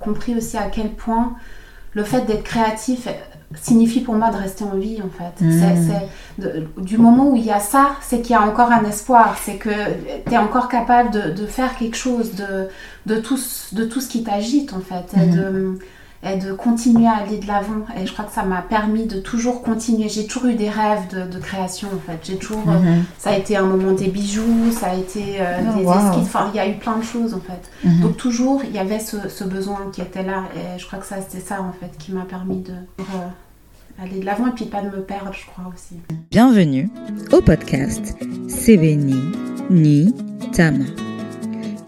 compris aussi à quel point le fait d'être créatif signifie pour moi de rester en vie en fait. Mm. du moment où il y a ça, c'est qu'il y a encore un espoir, c'est que tu es encore capable de, faire quelque chose, de, de, tout, de tout ce qui t'agite en fait. Et, mm. de, et, de, continuer à aller de l'avant. Et je crois que ça m'a permis de toujours continuer. J'ai toujours eu des rêves de, création en fait. J'ai toujours, mm-hmm. ça a été un moment des bijoux, ça a été euh, oh, des esquisses, enfin il y a eu plein de choses en fait. Mm-hmm. Donc toujours il y avait ce, ce, besoin qui était là. Et je crois que ça c'était ça en fait qui m'a permis de aller de l'avant et puis pas de me perdre, je crois aussi. Bienvenue au podcast Sebeni Ni Tama,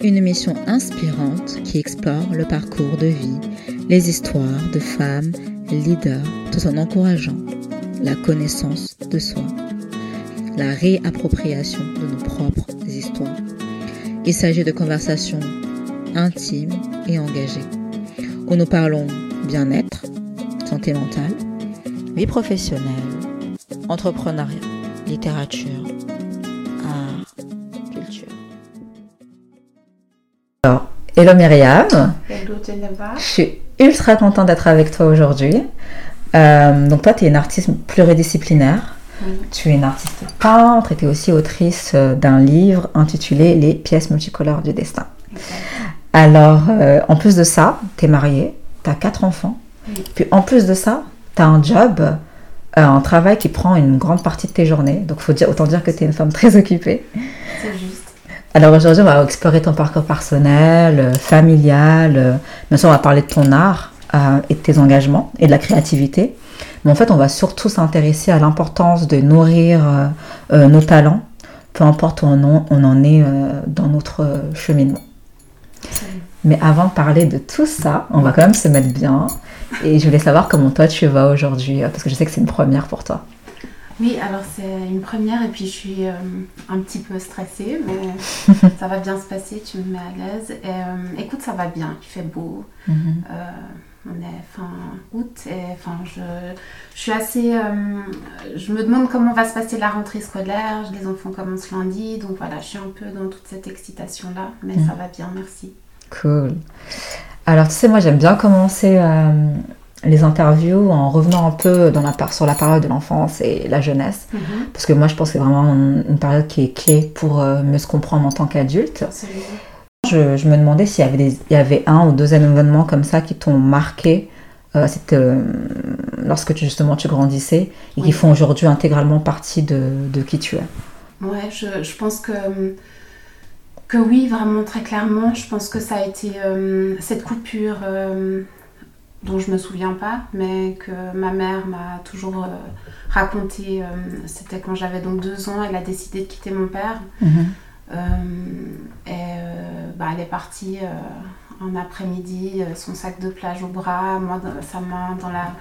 une émission inspirante qui explore le parcours de vie, les histoires de femmes leaders, tout en encourageant la connaissance de soi, la réappropriation de nos propres histoires. Il s'agit de conversations intimes et engagées, où nous parlons bien-être, santé mentale, vie professionnelle, entrepreneuriat, littérature, art, culture. Alors, hello Myriam. Hello Geneva. Je suis ultra contente d'être avec toi aujourd'hui. Euh, donc toi, tu es une artiste pluridisciplinaire. Tu es une artiste peintre et tu es aussi autrice euh, d'un livre intitulé Les pièces multicolores du destin. Alors, euh, en plus de ça, tu es mariée, tu as quatre enfants. Puis en plus de ça, tu as un job, euh, un travail qui prend une grande partie de tes journées. Donc, faut dire, autant dire que tu es une femme très occupée. Alors aujourd'hui, on va explorer ton parcours personnel, euh, familial. Euh, bien sûr, on va parler de ton art et de tes engagements et de la créativité. Mais en fait, on va surtout s'intéresser à l'importance de nourrir nos talents, peu importe où on en, on en est dans notre cheminement. Mais avant de parler de tout ça, on va quand même se mettre bien. Et je voulais savoir comment toi tu vas aujourd'hui, euh, parce que je sais que c'est une première pour toi. Oui, alors c'est une première et puis je suis euh, un petit peu stressée, mais ça va bien se passer, tu me mets à l'aise. Et euh, écoute, ça va bien, il fait beau. Mhm. on est fin août et enfin je, je suis assez je me demande comment va se passer la rentrée scolaire les enfants commencent lundi donc voilà je suis un peu dans toute cette excitation là mais mhm. ça va bien merci cool alors, tu sais, moi, j'aime bien commencer euh, les interviews en revenant un peu dans la, sur la période de l'enfance et la jeunesse. Mhm. Parce que moi, je pense que c'est vraiment une, période qui est clé pour euh, mieux se comprendre en tant qu'adulte. Je, je, me demandais s'il y, avait des, il y avait un ou deux événements comme ça qui t'ont marqué euh, lorsque tu, justement tu grandissais et qui font aujourd'hui intégralement partie de, de, qui tu es. Ouais, je, je pense que que oui, vraiment très clairement, je pense que ça a été euh, cette coupure euh, dont je me souviens pas, mais que ma mère m'a toujours euh, raconté. C'était quand j'avais donc deux ans, elle a décidé de quitter mon père. Mhm. et bah, elle est partie un après-midi, son sac de plage au bras, moi sa main dans la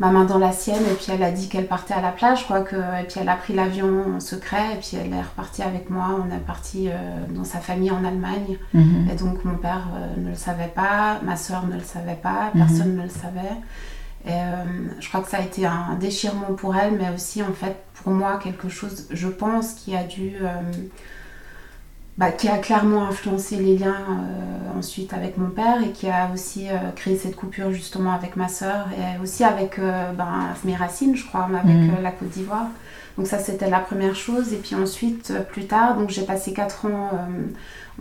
ma main dans la sienne et puis elle a dit qu'elle partait à la plage quoi que et puis elle a pris l'avion en secret et puis elle est repartie avec moi on est parti euh, dans sa famille en Allemagne mhm. et donc mon père euh, ne le savait pas ma soeur ne le savait pas mhm. personne ne le savait et euh, je crois que ça a été un déchirement pour elle mais aussi en fait pour moi quelque chose je pense qui a dû bah, qui a clairement influencé les liens euh, ensuite avec mon père et qui a aussi euh, créé cette coupure justement avec ma soeur et aussi avec euh, ben, mes racines, je crois, avec mm. la Côte d'Ivoire. Donc ça, c'était la première chose. Et puis ensuite, plus tard, donc j'ai passé 4 ans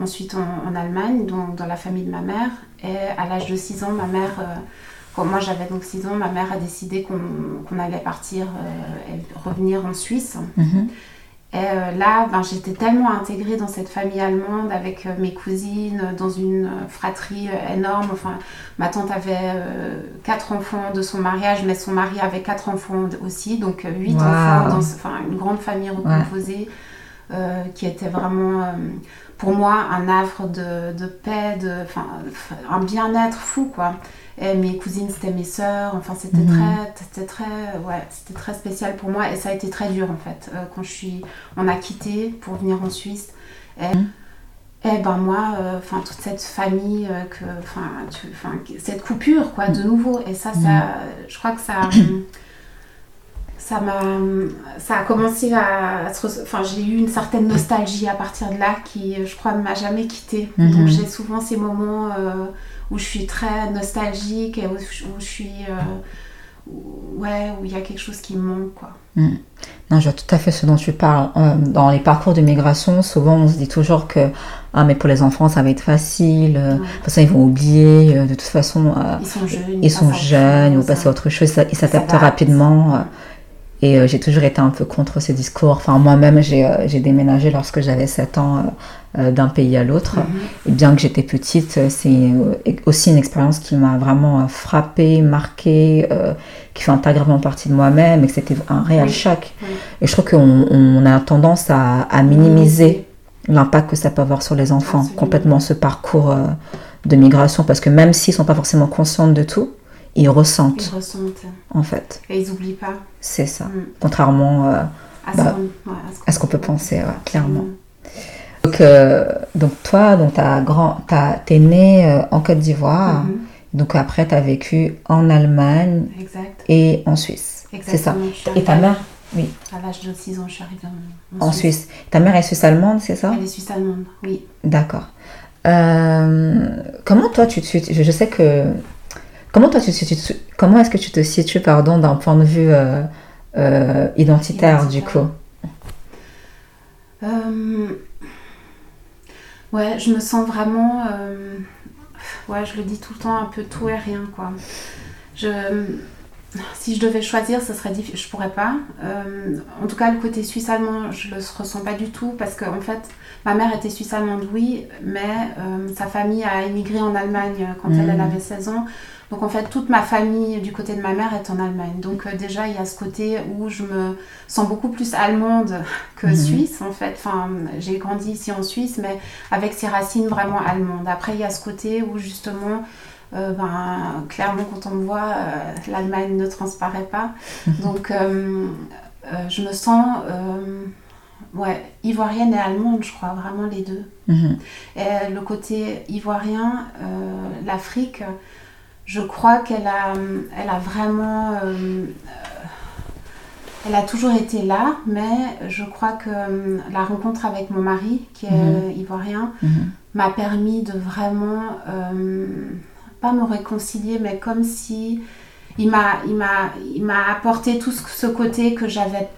ensuite en, Allemagne, donc dans la famille de ma mère. Et à l'âge de 6 ans, ma mère... Quand moi j'avais donc 6 ans, ma mère a décidé qu'on allait partir et revenir en Suisse. Mm-hmm. Et euh, là, ben, j'étais tellement intégrée dans cette famille allemande avec euh, mes cousines, dans une euh, fratrie énorme. Enfin, ma tante avait quatre enfants de son mariage, mais son mari avait quatre enfants aussi, donc huit enfants, dans, enfin, une grande famille recomposée qui était vraiment pour moi un havre de, de paix, de, un bien-être fou quoi. Et mes cousines, c'était mes sœurs. Enfin, c'était mhm. très, c'était très, ouais, c'était très spécial pour moi. Et ça a été très dur, en fait, euh, quand je suis, on a quitté pour venir en Suisse. Et, mhm. et ben moi, euh, enfin, toute cette famille, euh, que, enfin, cette coupure, quoi, de nouveau. Et ça, ça, mhm. je crois que ça, ça m'a ça a commencé à, se enfin j'ai eu une certaine nostalgie à partir de là qui je crois ne m'a jamais quittée Mhm. donc j'ai souvent ces moments euh, où je suis très nostalgique et où, je- où je suis euh, où- ouais où il y a quelque chose qui me manque quoi Non, je vois tout à fait ce dont tu parles. Euh, dans les parcours de migration, souvent on se dit toujours que ah mais pour les enfants ça va être facile. Ouais. Toute façon ils vont oublier. de toute façon ils sont jeunes ils sont jeunes, ils vont passer à autre chose, ça- ils s'adaptent rapidement. Et euh, j'ai toujours été un peu contre ce discours. Enfin, moi-même, j'ai euh, déménagé lorsque j'avais 7 ans euh, d'un pays à l'autre. Mhm. Et bien que j'étais petite, c'est aussi une expérience qui m'a vraiment frappée, marquée, qui fait intégralement partie de moi-même et que c'était un réel Oui. choc. Oui. Et je trouve qu'on on a tendance à, à minimiser l'impact que ça peut avoir sur les enfants, Absolument. complètement ce parcours de migration, parce que même s'ils sont pas forcément conscients de tout, ils ressentent ils ressentent en fait. et ils oublient pas C'est ça. Mm. Contrairement euh, à ce Bah, ouais, à ce qu'on peut penser, ouais, clairement. Mm. Donc, euh, donc toi, donc t'as grand, t'es né euh, en Côte d'Ivoire, Mhm. donc après t'as vécu en Allemagne exact et en Suisse. C'est ça. Et ta mère? Oui, à l'âge de 6 ans je suis arrivée en, en Suisse. Ta mère est suisse-allemande, c'est ça? Elle est suisse allemande oui D'accord. Comment toi tu te je, je sais que comment toi tu comment est-ce que tu te situes pardon d'un point de vue euh, euh, identitaire, du coup? Euh, Ouais, je me sens vraiment. Ouais, je le dis tout le temps, un peu tout et rien, quoi. Je... Si je devais choisir, ce serait difficile. Je pourrais pas. Euh, en tout cas, le côté suisse-allemand, je le ressens pas du tout parce qu'en en fait, ma mère était suisse-allemande, oui, mais euh, sa famille a émigré en Allemagne quand elle, elle avait 16 ans. Donc en fait, toute ma famille du côté de ma mère est en Allemagne. Donc euh, déjà, il y a ce côté où je me sens beaucoup plus allemande que Mhm. suisse, en fait. Enfin, j'ai grandi ici en Suisse, mais avec ses racines vraiment allemandes. Après, il y a ce côté où justement, euh, ben, clairement, quand on me voit, euh, l'Allemagne ne transparaît pas. Donc, euh, euh, je me sens, ouais, ivoirienne et allemande, je crois, vraiment les deux. Mhm. Et le côté ivoirien, l'Afrique, je crois qu'elle a, elle a vraiment. euh, euh, elle a toujours été là, mais je crois que euh, la rencontre avec mon mari, qui est Mhm. ivoirien, Mhm. m'a permis de vraiment. euh, pas me réconcilier, mais comme si. Il m'a, il apporté tout ce, ce côté que j'avais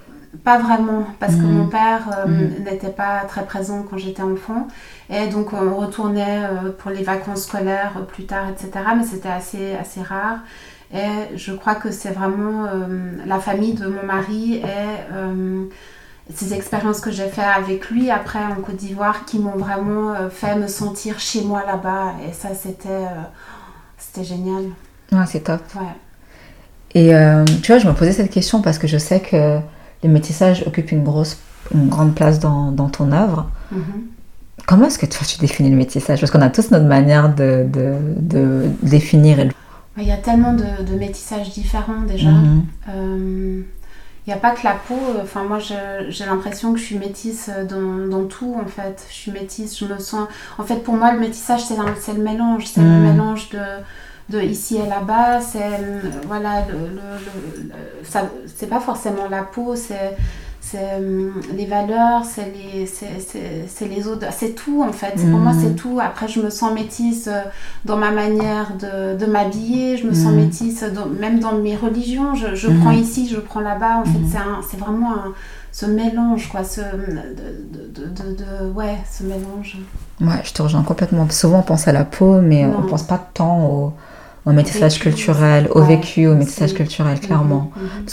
pas vraiment, parce que Mhm. mon père euh, Mhm. n'était pas très présent quand j'étais enfant. Et donc on retournait euh, pour les vacances scolaires euh, plus tard, etc. Mais c'était assez, assez rare. Et je crois que c'est vraiment euh, la famille de mon mari et ces expériences que j'ai fait avec lui après en Côte d'Ivoire qui m'ont vraiment fait me sentir chez moi là-bas. Et ça, c'était, c'était génial. Ouais, c'est top. Ouais. Et tu vois, je me posais cette question parce que je sais que le métissage occupe une grosse, une grande place dans, dans ton œuvre. Mhm. Comment est-ce que toi tu définis le métissage? Parce qu'on a tous notre manière de, de, de définir. Il y a tellement de, de métissages différents déjà. Euh, Il n'y a pas que la peau. Enfin, moi, j'ai l'impression que je suis métisse dans, dans tout, en fait. Je suis métisse, je me sens... En fait, pour moi, le métissage, c'est le mélange. C'est Mm. le mélange de, de ici et là-bas. C'est... Voilà, le, le- ça- c'est pas forcément la peau, c'est... C'est euh, les valeurs, c'est les, c'est, c'est- c'est les odeurs, c'est tout en fait. Pour moi, c'est tout. Après, je me sens métisse euh, dans ma manière de, de m'habiller, je me sens Mm. métisse dans- même dans mes religions. Je, je Mhm. prends ici, je prends là-bas. En fait, c'est, un- c'est vraiment un- ce mélange, quoi. Ce, de, de, de, de- de- ouais, ce mélange. Ouais, je te rejoins complètement. Souvent on pense à la peau, mais Non. on pense pas tant au, au métissage culturel, au vécu, au métissage culturel, clairement. Mhm, mhm.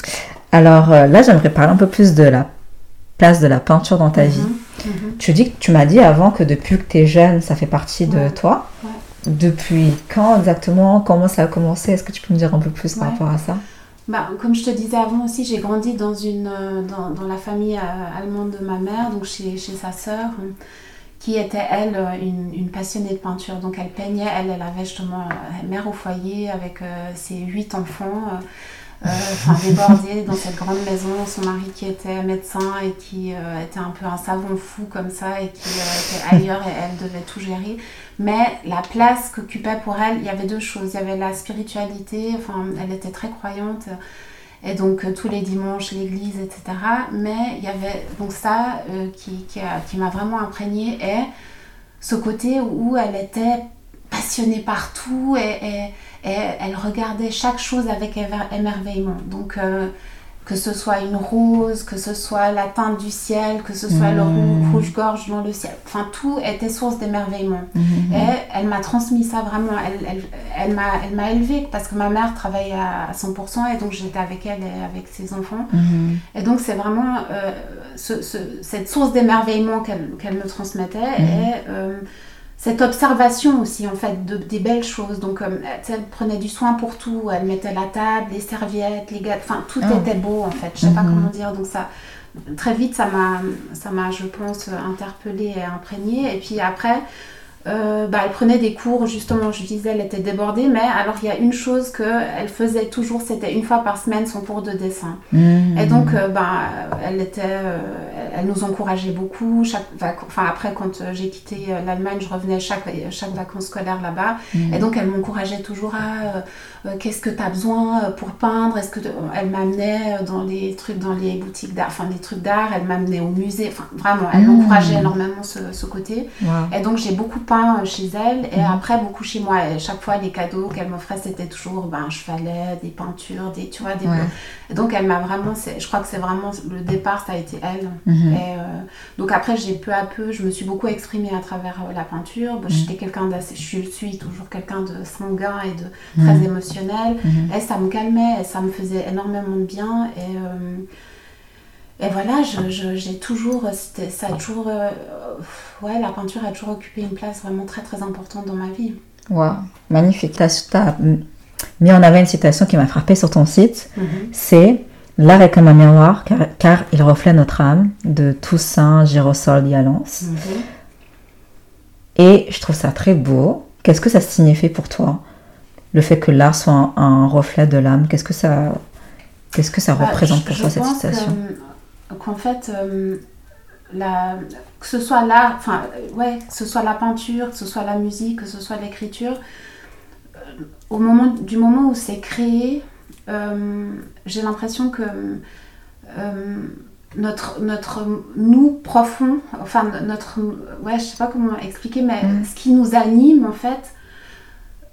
Alors euh, là, j'aimerais parler un peu plus de la place de la peinture dans ta vie. Mhm, mhm. Tu dis que tu m'as dit avant que depuis que tu es jeune, ça fait partie de toi. Depuis quand exactement? Comment ça a commencé? Est-ce que tu peux me dire un peu plus par rapport à ça? Bah, comme je te disais avant aussi, j'ai grandi dans, une, euh, dans, dans la famille euh, allemande de ma mère, donc chez, chez sa sœur, qui était, elle, une, une passionnée de peinture. Donc elle peignait, elle, elle avait justement euh, mère au foyer avec euh, ses huit enfants, euh, euh, enfin débordés dans cette grande maison. Son mari qui était médecin et qui était un peu un savon fou comme ça et qui était ailleurs et elle devait tout gérer. Mais la place qu'occupait pour elle, il y avait deux choses. Il y avait la spiritualité, enfin, elle était très croyante. Et donc euh, tous les dimanches, l'église, etc. Mais il y avait donc ça euh, qui, m'a vraiment imprégnée et ce côté où elle était passionnée par tout et, et- elle regardait chaque chose avec émerveillement. Donc euh, que ce soit une rose, que ce soit la teinte du ciel, que ce soit le Mhm. rouge-gorge dans le ciel. Enfin, tout était source d'émerveillement. Mhm. Et elle m'a transmis ça vraiment. Elle, elle, elle m'a, élevée parce que ma mère travaillait à 100% et donc j'étais avec elle et avec ses enfants. Et donc c'est vraiment euh, ce- ce- cette source d'émerveillement qu'elle, qu'elle me transmettait et euh, cette observation aussi en fait de, des belles choses. Donc euh, elle prenait du soin pour tout. Elle mettait la table, les serviettes, les gâteaux. Enfin tout Ah. était beau en fait. Je sais pas Mhm. comment dire. Donc ça très vite ça m'a ça m'a je pense interpellée et imprégnée. Et puis après euh, bah, elle prenait des cours, justement, je disais, elle était débordée, mais alors il y a une chose qu'elle faisait toujours, c'était une fois par semaine son cours de dessin. Mhm. Et donc, euh, ben, elle, était, euh, elle nous encourageait beaucoup. Chaque enfin, après, quand euh, j'ai quitté l'Allemagne, je revenais chaque, chaque vacances scolaires là-bas. Mhm. Et donc, elle m'encourageait toujours à qu'est-ce que tu as besoin pour peindre? Est-ce que Elle m'amenait dans les trucs, dans les boutiques d'art, enfin, des trucs d'art. Elle m'amenait au musée. Enfin, vraiment, elle Mhm. encourageait énormément ce, ce côté. Wow. Et donc j'ai beaucoup peint euh, chez elle et Mhm. après beaucoup chez moi. Et chaque fois les cadeaux qu'elle m'offrait c'était toujours ben, un chevalet, des peintures, des tu vois des. Ouais. Donc elle m'a vraiment, c'est- je crois que c'est vraiment le départ ça a été elle. Mhm. Et, euh, donc après j'ai peu à peu, je me suis beaucoup exprimée à travers euh, la peinture. Bon, Mhm. J'étais quelqu'un d'assez, je suis toujours quelqu'un de sanguin et de très émotionnel. Et ça me calmait et ça me faisait énormément de bien. Et, euh, et voilà, j'ai toujours, c'était- ça a toujours, euh, ouais, la peinture a toujours occupé une place vraiment très très importante dans ma vie. Wow. Magnifique. Tu as mis en avant une citation qui m'a frappée sur ton site. C'est L'art est comme un miroir car, car il reflète notre âme de Toussaint Girosol Dialance. Mhm. Et je trouve ça très beau. Qu'est-ce que ça signifie pour toi Le fait que l'art soit un, un reflet de l'âme, qu'est-ce que ça, qu'est-ce que ça Bah, représente je- pour je toi cette citation que, euh, Qu'en fait, euh, la, que ce soit l'art, enfin, euh, ouais, que ce soit la peinture, que ce soit la musique, que ce soit l'écriture, euh, au moment, du moment où c'est créé, euh, j'ai l'impression que notre, notre nous profond, enfin notre, ouais, je sais pas comment expliquer, mais Mm. ce qui nous anime en fait,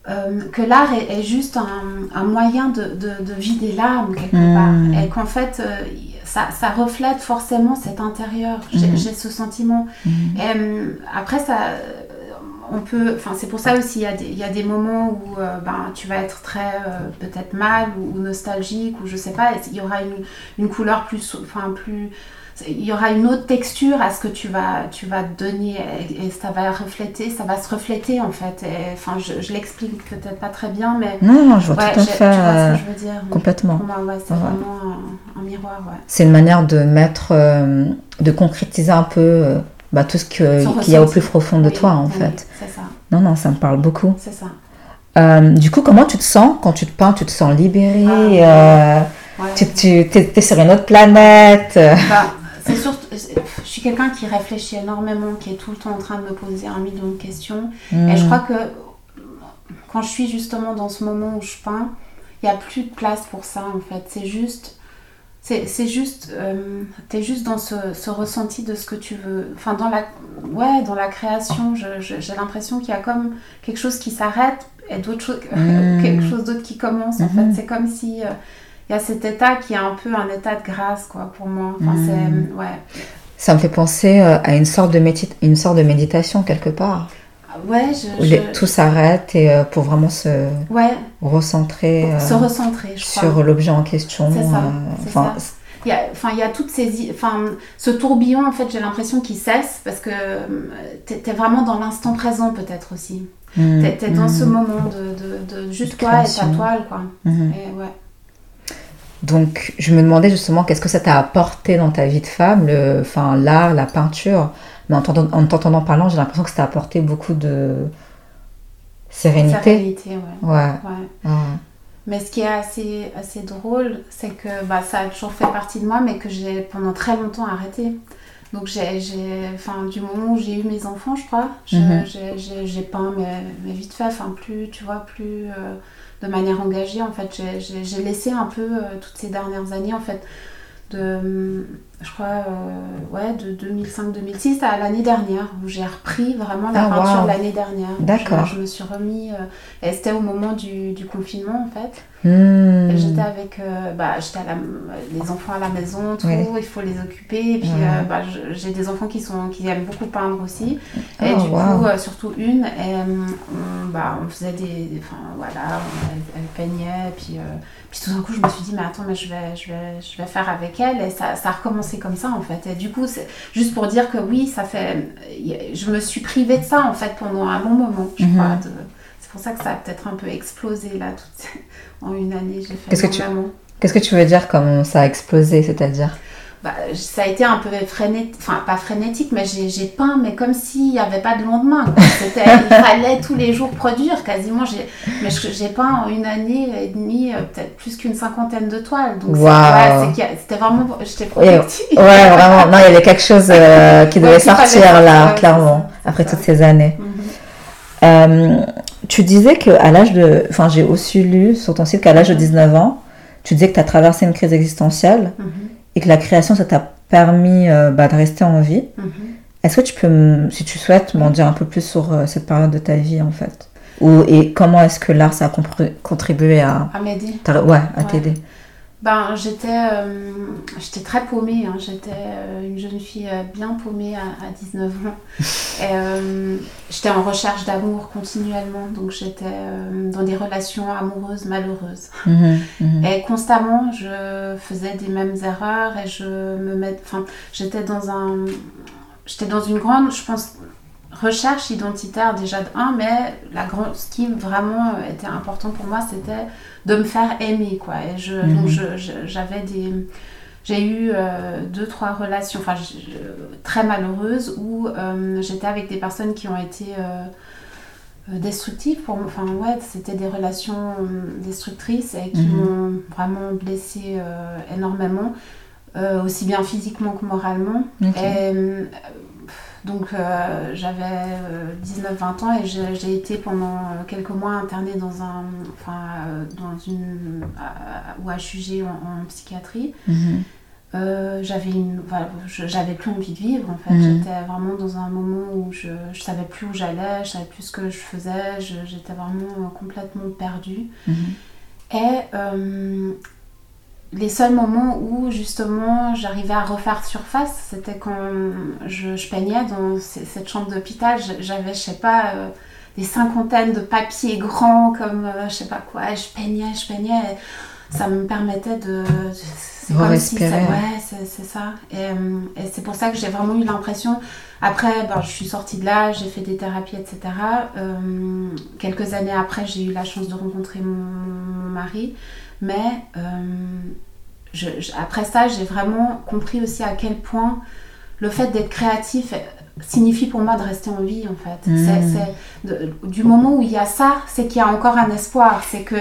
euh, que l'art est, est juste un, un moyen de, de- de vider l'âme quelque Mm. part, et qu'en fait euh, ça, ça reflète forcément cet intérieur. J'ai Mhm. ce sentiment. Mhm. Euh, après, ça, on peut, enfin, c'est pour ça aussi, il y a des, il y a des moments où euh, ben, tu vas être très euh, peut-être mal ou, ou nostalgique ou je sais pas, il y aura une, une couleur plus, enfin plus, il y aura une autre texture à ce que tu vas, tu vas donner et, et ça va refléter, ça va se refléter en fait. Et, Enfin, je, je l'explique peut-être pas très bien, mais Non, non, je vois ouais, tout à tu fait vois ce que je veux dire. complètement. Pour moi, ouais, c'est Ouais. vraiment un, un miroir. C'est une manière de mettre, euh, de concrétiser un peu euh, bah, tout ce qu'il y a au plus profond de Oui, toi en oui, fait. C'est ça, Non, non, ça me parle beaucoup. c'est ça. Euh, du coup, comment tu te sens quand tu te peins? Tu te sens libérée Ah. Tu, tu t'es, t'es sur une autre planète? Bah, c'est surtout, je suis quelqu'un qui réfléchit énormément, qui est tout le temps en train de me poser un million de questions. Et je hmm, crois que quand je suis justement dans ce moment où je peins, il n'y a plus de place pour ça en fait. C'est juste, c'est, c'est juste, euh, t'es juste dans ce, ce ressenti de ce que tu veux. Enfin, dans la, ouais, dans la création, j'ai l'impression qu'il y a comme quelque chose qui s'arrête et d'autres choses, Mm. quelque chose d'autre qui commence. En fait, c'est comme si euh, il y a cet état qui est un peu un état de grâce quoi pour moi. Enfin, Mm. c'est, ouais. Ça me fait penser euh, à une sorte de, une sorte de méditation quelque part, Ouais, je, où je- les- tout s'arrête et euh, pour vraiment se ouais, recentrer euh, se recentrer, je sur l'objet en question. Enfin. Il y a, enfin, il y a toutes ces, enfin, ce tourbillon en fait, j'ai l'impression qu'il cesse parce que t'es es vraiment dans l'instant présent peut-être aussi. hmm, T'es t'es dans hmm. ce moment de, de, de juste toi et ta toile quoi. Mhm. Et ouais. Donc, je me demandais justement qu'est-ce que ça t'a apporté dans ta vie de femme, le, enfin, l'art, la peinture. Mais en t'entendant en t'entendant parlant, j'ai l'impression que ça t'a apporté beaucoup de sérénité. Sérénité, ouais. Ouais. ouais. ouais. Mais ce qui est assez, assez drôle, c'est que bah, ça a toujours fait partie de moi, mais que j'ai pendant très longtemps arrêté. Donc, j'ai, enfin, du moment où j'ai eu mes enfants, je crois, je- Mhm. j'ai, peint, mais, mais vite fait, enfin, plus, tu vois, plus euh, de manière engagée. En fait, j'ai, laissé un peu euh, toutes ces dernières années, en fait, de, je crois, euh, ouais, de 2005-2006 à l'année dernière, où j'ai repris vraiment la Ah, peinture wow. l'année dernière. D'accord. Je, je me suis remis, euh, et c'était au moment du, du confinement, en fait. Hmm. J'étais avec euh, bah, j'étais les enfants à la maison, tout, Oui. il faut les occuper. Et puis bah, j'ai des enfants qui, sont, qui aiment beaucoup peindre aussi. Ah, et du wow. coup, surtout une, et, on, bah, on faisait des. des- Enfin voilà, on- elle, peignait. Et puis, puis tout d'un coup, je me suis dit, mais attends, mais je vais, je vais, je vais faire avec elle. Et ça, ça a recommencé comme ça en fait. Et du coup, c'est juste pour dire que oui, ça fait. Je me suis privée de ça en fait pendant un long moment, je Mhm. crois. de- c'est pour ça que ça a peut-être un peu explosé là, tout, en une année. J'ai fait Qu'est-ce que tu-. Qu'est-ce que tu veux dire comme ça a explosé, c'est-à-dire? Bah, ça a été un peu frénétique, enfin pas frénétique, mais j'ai peint, mais comme s'il n'y avait pas de lendemain. Il fallait tous les jours produire, quasiment. J'ai- Mais j'ai peint en une année et demie, euh, peut-être plus qu'une cinquantaine de toiles. Donc ouais, c'était vraiment, j'étais productive. Ouais, vraiment. Non, il y avait quelque chose euh, qui devait Ouais, sortir là, clairement, après toutes ces années. Mhm. Euh, tu disais que à l'âge de. Enfin, j'ai aussi lu sur ton site qu'à l'âge de 19 ans, tu disais que tu as traversé une crise existentielle Mhm. Et que la création, ça t'a permis euh, bah, de rester en vie. Mhm. Est-ce que tu peux, si tu souhaites, m'en dire un peu plus sur euh, cette période de ta vie en fait? Ou, Et comment est-ce que l'art, ça a contribué à, À m'aider. ouais, à Ouais. t'aider? Ben, j'étais, euh, j'étais très paumée. hein. J'étais euh, une jeune fille euh, bien paumée à, à 19 ans. Et, j'étais en recherche d'amour continuellement. Donc, j'étais dans des relations amoureuses malheureuses. Mhm, mhm. Et constamment, je faisais des mêmes erreurs et je me mets, enfin, j'étais dans un, j'étais dans une grande, je pense, recherche identitaire déjà de un, mais la grande, ce qui vraiment était important pour moi, c'était de me faire aimer, quoi. Et je, Mhm. donc je- j'avais des, j'ai eu euh, deux, trois relations, enfin, très malheureuses où euh, j'étais avec des personnes qui ont été euh, euh, destructives pour moi. Enfin, ouais, c'était des relations euh, destructrices et qui Mhm. m'ont vraiment blessée énormément, aussi bien physiquement que moralement. Et, donc euh, j'avais 19-20 ans et j'ai été pendant euh, quelques mois internée dans un, enfin, euh, dans une, à- ou HUG en, en psychiatrie. Mhm. Euh, j'avais une, voilà, je- j'avais plus envie de vivre en fait. Mhm. J'étais vraiment dans un moment où je, je savais plus où j'allais, je savais plus ce que je faisais, j'étais vraiment euh, complètement perdue. Mhm. Et euh, les seuls moments où justement j'arrivais à refaire surface, c'était quand je, je peignais dans cette chambre d'hôpital. J'avais, je sais pas, euh, des cinquantaines de papiers grands comme euh, je sais pas quoi. Je peignais, je peignais. ça me permettait de. C'est comme si ça, Respirer. ouais, c'est ça. Et, euh, et c'est pour ça que j'ai vraiment eu l'impression. Après, ben, je suis sortie de là, j'ai fait des thérapies, etc. Quelques années après, j'ai eu la chance de rencontrer mon, mon mari. Mais euh, je- je- après ça, j'ai vraiment compris aussi à quel point le fait d'être créatif signifie pour moi de rester en vie en fait. Mm. C'est- de- du moment où il y a ça, c'est qu'il y a encore un espoir, c'est que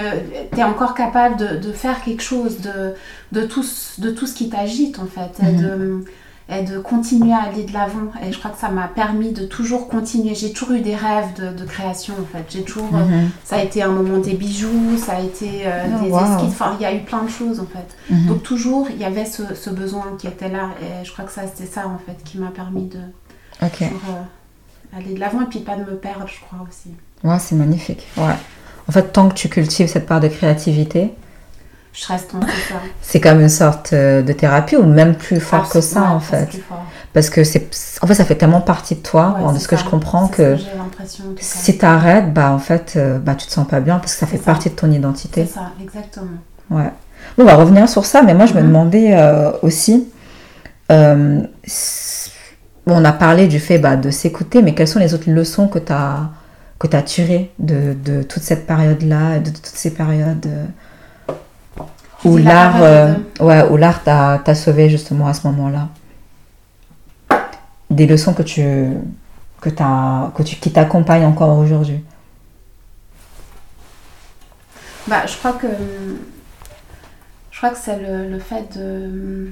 tu es encore capable de, de faire quelque chose, de, de, tout, ce- de tout ce qui t'agite en fait, Mhm. de, et de continuer à aller de l'avant. Et je crois que ça m'a permis de toujours continuer. J'ai toujours eu des rêves de, de création en fait. J'ai toujours... euh, Mhm. ça a été un moment des bijoux, ça a été euh, Oh, des wow. esquisses, enfin il y a eu plein de choses en fait. Mhm. Donc toujours il y avait ce, ce besoin qui était là et je crois que ça c'était ça en fait qui m'a permis de euh, aller de l'avant et puis pas de me perdre je crois aussi. Ouais, c'est magnifique. Ouais. En fait, tant que tu cultives cette part de créativité, Je reste ça. c'est comme une sorte euh, de thérapie ou même plus fort que ça Ouais, en fait. Parce que c'est, en fait, ça fait tellement partie de toi, Ouais, de ce que je comprends, que si t'arrêtes, bah en fait, euh, bah tu te sens pas bien parce que ça fait ça. partie de ton identité. C'est ça exactement. Ouais. Bon, on va revenir sur ça, mais moi je me Mhm. demandais euh, aussi. euh, bon, on a parlé du fait bah, de s'écouter, mais quelles sont les autres leçons que tu as, que as tirées de, de toute cette période-là, de toutes ces périodes Tu où l'art euh, ouais, où l'art t'a t'a sauvé justement à ce moment-là Des leçons que tu, que t'as- que tu, qui t'accompagnent encore aujourd'hui Bah, je crois que je crois que c'est le, le fait de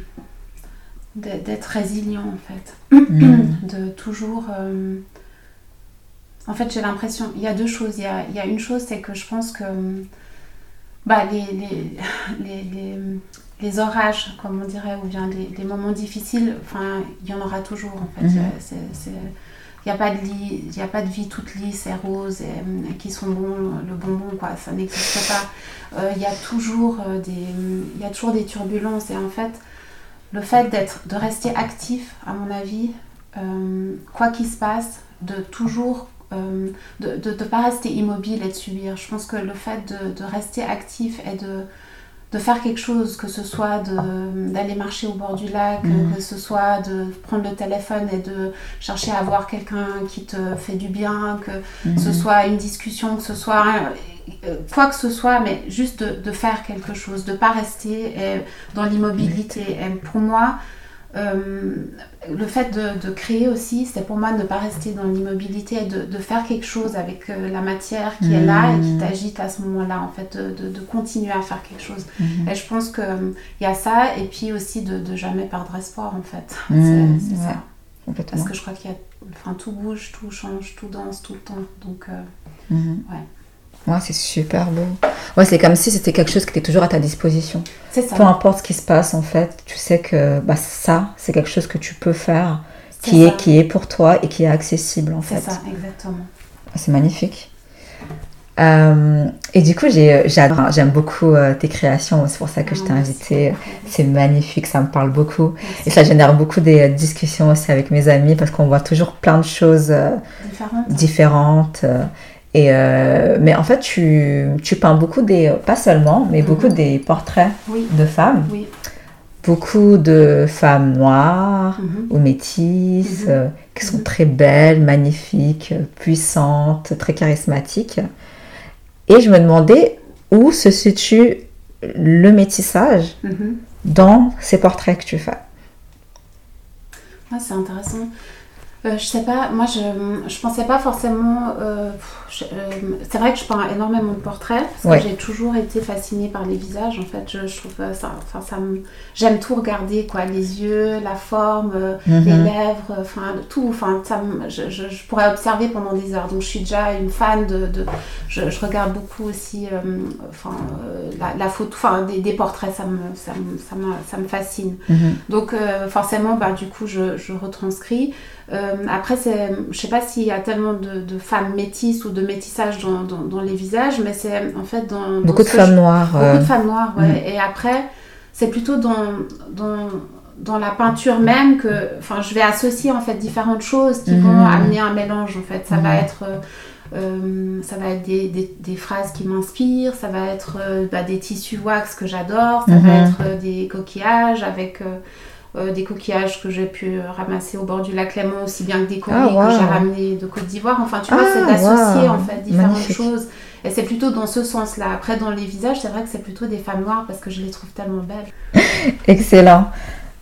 d'être résilient en fait. Mhm. de toujours. euh, En fait, j'ai l'impression. Il y a deux choses. Il y a, il y a une chose, c'est que je pense que. Bah, les, les, les, les, les orages, comme on dirait, ou bien les, moments difficiles, enfin, il y en aura toujours en fait. Mhm. Euh, Il n'y a, pas de il y a pas de vie toute lisse et rose et, euh, qui sont bons, le bonbon, quoi. Ça n'existe pas. Euh, Il y a toujours euh, des, il y a toujours des turbulences et en fait, le fait d'être, de rester actif, à mon avis, euh, quoi qu'il se passe, de toujours, euh, de ne pas rester immobile et de subir. Je pense que le fait de, de rester actif et de, de faire quelque chose, que ce soit d'aller marcher au bord du lac, Mhm. que ce soit de prendre le téléphone et de chercher à voir quelqu'un qui te fait du bien, que ce Mhm. soit une discussion, que ce soit euh, quoi que ce soit, mais juste de, de faire quelque chose, de pas rester dans l'immobilité. Et pour moi, euh, le fait de, de créer aussi, c'est pour moi de ne pas rester dans l'immobilité et de, de faire quelque chose avec euh, la matière qui est là et qui Mhm. t'agite à ce moment-là, en fait, de, continuer à faire quelque chose. Mhm. Et je pense qu'il y a ça, et puis aussi de, jamais perdre espoir, en fait. Mhm, C'est ouais. ça. Complètement. Parce que je crois qu'il y a. Enfin, tout bouge, tout change, tout danse tout le temps. Donc, euh. Ouais. Ouais, c'est super beau. Ouais, c'est comme si c'était quelque chose qui était toujours à ta disposition. c'est ça. Peu importe ce qui se passe, en fait, tu sais que bah, ça, c'est quelque chose que tu peux faire, C'est qui ça. est, qui est pour toi et qui est accessible, en C'est fait. ça, exactement. C'est magnifique. Euh, et du coup, j'ai- j'adore, j'aime beaucoup euh, tes créations, c'est pour ça que je t'ai Ah, invitée. C'est magnifique, ça me parle beaucoup. Merci. Et ça génère beaucoup des euh, discussions aussi avec mes amis parce qu'on voit toujours plein de choses euh, Différente. différentes. Euh, et euh, mais en fait, tu, tu peins beaucoup des, pas seulement, mais beaucoup Mhm. des portraits Oui, de femmes. oui. Beaucoup de femmes noires Mhm. ou métisses Mhm. euh, qui sont très belles, magnifiques, puissantes, très charismatiques. Et je me demandais où se situe le métissage dans ces portraits que tu fais. Ah, c'est intéressant. Euh, je sais pas, moi je, je pensais pas forcément. euh, euh, c'est vrai que je peins énormément de portraits parce Ouais. que j'ai toujours été fascinée par les visages. En fait, je, je trouve euh, ça. Enfin, ça me, j'aime tout regarder quoi, les yeux, la forme, Mhm. les lèvres, enfin tout. Enfin, ça je, je- je pourrais observer pendant des heures. Donc je suis déjà une fan de. de- je, regarde beaucoup aussi, enfin la, la photo, enfin des, des portraits, ça me, ça me, ça me, ça me fascine. Mhm. Donc forcément, bah, du coup, je, je retranscris. Euh, après, je sais pas s'il y a tellement de, de femmes métisses ou de métissage dans, dans, dans les visages, mais c'est en fait dans... dans Beaucoup de femmes noires. Beaucoup euh, de femmes noires, ouais. Et après, c'est plutôt dans, la peinture même que... Enfin, je vais associer en fait différentes choses qui Mhm. vont amener un mélange en fait. Ça va être... euh, euh, ça va être des, des, des phrases qui m'inspirent, ça va être euh, bah, des tissus wax que j'adore, ça va être euh, des coquillages avec euh, des coquillages que j'ai pu ramasser au bord du lac Léman, aussi bien que des Ah, wow. que j'ai ramenés de Côte d'Ivoire. Enfin, tu vois, Ah, c'est d'associer wow. en fait différentes Magnifique. choses. Et c'est plutôt dans ce sens-là. Après, dans les visages, c'est vrai que c'est plutôt des femmes noires parce que je les trouve tellement belles. Excellent.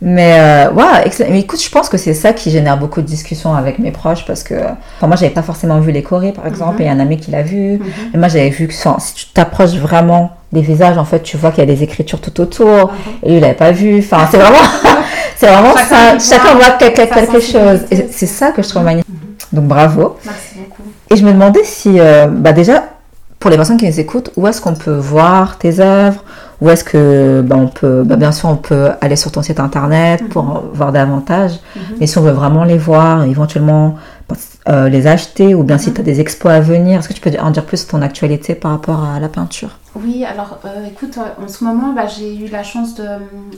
Mais euh, excellent. Mais écoute, je pense que c'est ça qui génère beaucoup de discussions avec mes proches parce que enfin, moi, j'avais pas forcément vu les chorés, par exemple, Mhm. et il y a un ami qui l'a vu. Mhm. Et moi, j'avais vu que si tu t'approches vraiment des visages, en fait, tu vois qu'il y a des écritures tout autour. Mhm. Et lui, il l'avait pas vu. Enfin, c'est vraiment, c'est vraiment Chacun ça. Chacun voit quelque, quelque chose. Et c'est ça que je trouve magnifique. Donc, bravo. Merci beaucoup. Et je me demandais si, euh, bah déjà, pour les personnes qui nous écoutent, où est-ce qu'on peut voir tes œuvres? Où est-ce que, bah, on peut, bah, bien sûr, on peut aller sur ton site internet pour en voir davantage. Mhm. Mais si on veut vraiment les voir, éventuellement euh, les acheter, ou bien si Mhm. tu as des expos à venir, est-ce que tu peux en dire plus sur ton actualité par rapport à la peinture? Oui, alors euh, écoute, euh, en ce moment, bah, j'ai eu la chance de,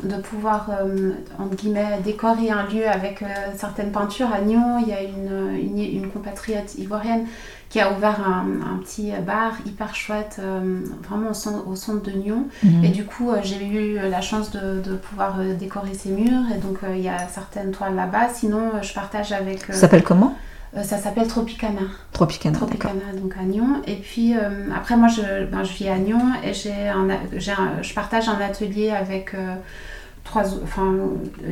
de pouvoir, euh, entre guillemets, décorer un lieu avec euh, certaines peintures à Nyon. Il y a une, une, une compatriote ivoirienne qui a ouvert un, un petit bar hyper chouette, euh, vraiment au centre, au centre de Nyon. Mhm. Et du coup, euh, j'ai eu la chance de, de pouvoir euh, décorer ses murs. Et donc, il y a certaines toiles là-bas. Sinon, je partage avec... Ça s'appelle comment? euh, ça s'appelle Tropicana. Tropicana. Tropicana, donc à Nyon. Et puis euh, après, moi, je, ben, je vis à Nyon et j'ai un, je partage un atelier avec euh, trois, enfin,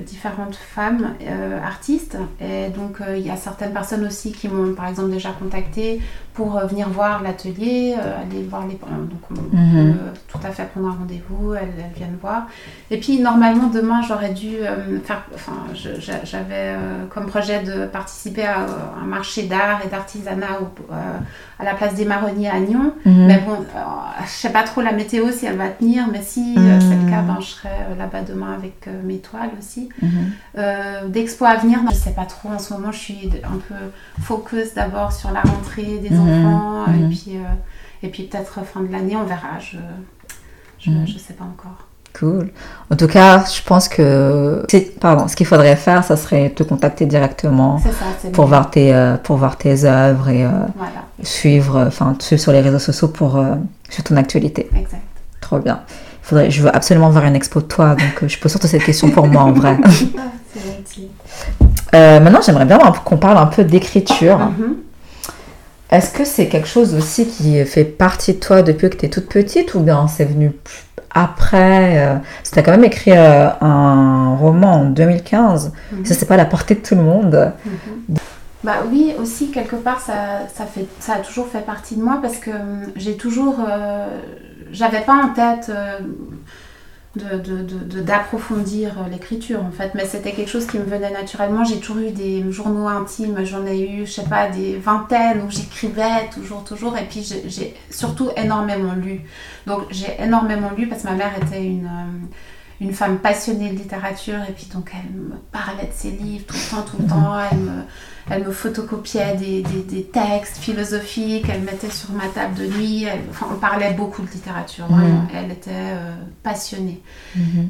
différentes femmes euh, artistes. Et donc, euh, il y a certaines personnes aussi qui m'ont, par exemple, déjà contacté pour euh, venir voir l'atelier, aller voir les. Donc, on- Mhm. tout à fait prendre un rendez-vous, elles, elles viennent voir. Et puis normalement demain j'aurais dû faire, enfin j'avais comme projet de participer à, un marché d'art et d'artisanat à la place des Marronniers à Nyon. Mhm. Mais bon, je sais pas trop la météo si elle va tenir, mais si le cas, Mhm. ben, je serai euh, là-bas demain avec euh, mes toiles aussi. Mhm. Euh, D'expo à venir, non, je sais pas trop. En ce moment, je suis un peu focus d'abord sur la rentrée des Mhm, enfants et puis, et puis peut-être fin de l'année, on verra. Je, je sais pas encore. Cool. En tout cas, je pense que pardon, ce qu'il faudrait faire, ça serait te contacter directement ça, pour voir tes euh, pour voir tes œuvres et euh, Voilà, suivre enfin suivre sur les réseaux sociaux pour euh, sur ton actualité. exact. Trop bien. Faudrait, je veux absolument voir une expo de toi, donc euh, je pose surtout cette question pour moi en vrai. Ah. Euh, maintenant, j'aimerais bien qu'on parle un peu d'écriture. Mhm. Est-ce que c'est quelque chose aussi qui fait partie de toi depuis que tu es toute petite ou bien c'est venu après euh, tu as quand même écrit euh, un roman en 2015. Mhm. Ça, c'est pas à la portée de tout le monde. Bah oui, aussi quelque part ça, ça, fait, ça a toujours fait partie de moi parce que j'ai toujours, j'avais pas en tête euh, de, de- de- de- d'approfondir euh, l'écriture en fait, mais c'était quelque chose qui me venait naturellement. J'ai toujours eu des journaux intimes, j'en ai eu, je sais pas, des vingtaines où j'écrivais toujours, toujours, et puis j'ai, surtout énormément lu. Donc j'ai énormément lu parce que ma mère était une, euh, une femme passionnée de littérature et puis donc elle me parlait de ses livres tout le temps, tout le temps. Elle me photocopiait des, des- des textes philosophiques, elle mettait sur ma table de nuit. Elle- enfin, on parlait beaucoup de littérature, vraiment. Elle était euh, passionnée.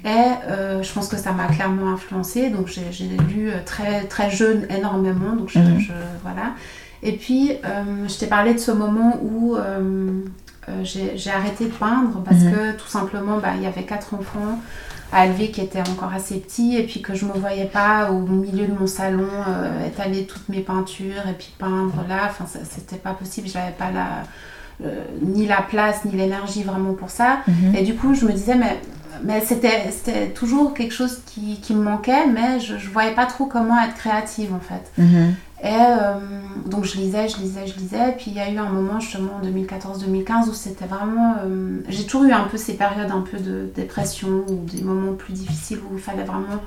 Et euh, je pense que ça m'a clairement influencée. Donc j'ai lu euh, très, très jeune énormément. Donc je, Mhm. je- voilà. Et puis euh, je t'ai parlé de ce moment où j'ai j'ai arrêté de peindre parce Mhm. que tout simplement bah, il y avait quatre enfants à élever qui étaient encore assez petits et puis que je me voyais pas au milieu de mon salon euh, étaler toutes mes peintures et puis peindre là. Enfin c'était pas possible. J'avais pas la euh, ni la place ni l'énergie vraiment pour ça. Mhm. Et du coup, je me disais, mais, mais c'était, toujours quelque chose qui, qui me manquait, mais je ne voyais pas trop comment être créative en fait. Mhm. Et euh, donc je lisais, je lisais, je lisais. Puis il y a eu un moment justement en 2014-2015 où c'était vraiment... euh, j'ai toujours eu un peu ces périodes un peu de dépression ou des moments plus difficiles où il fallait vraiment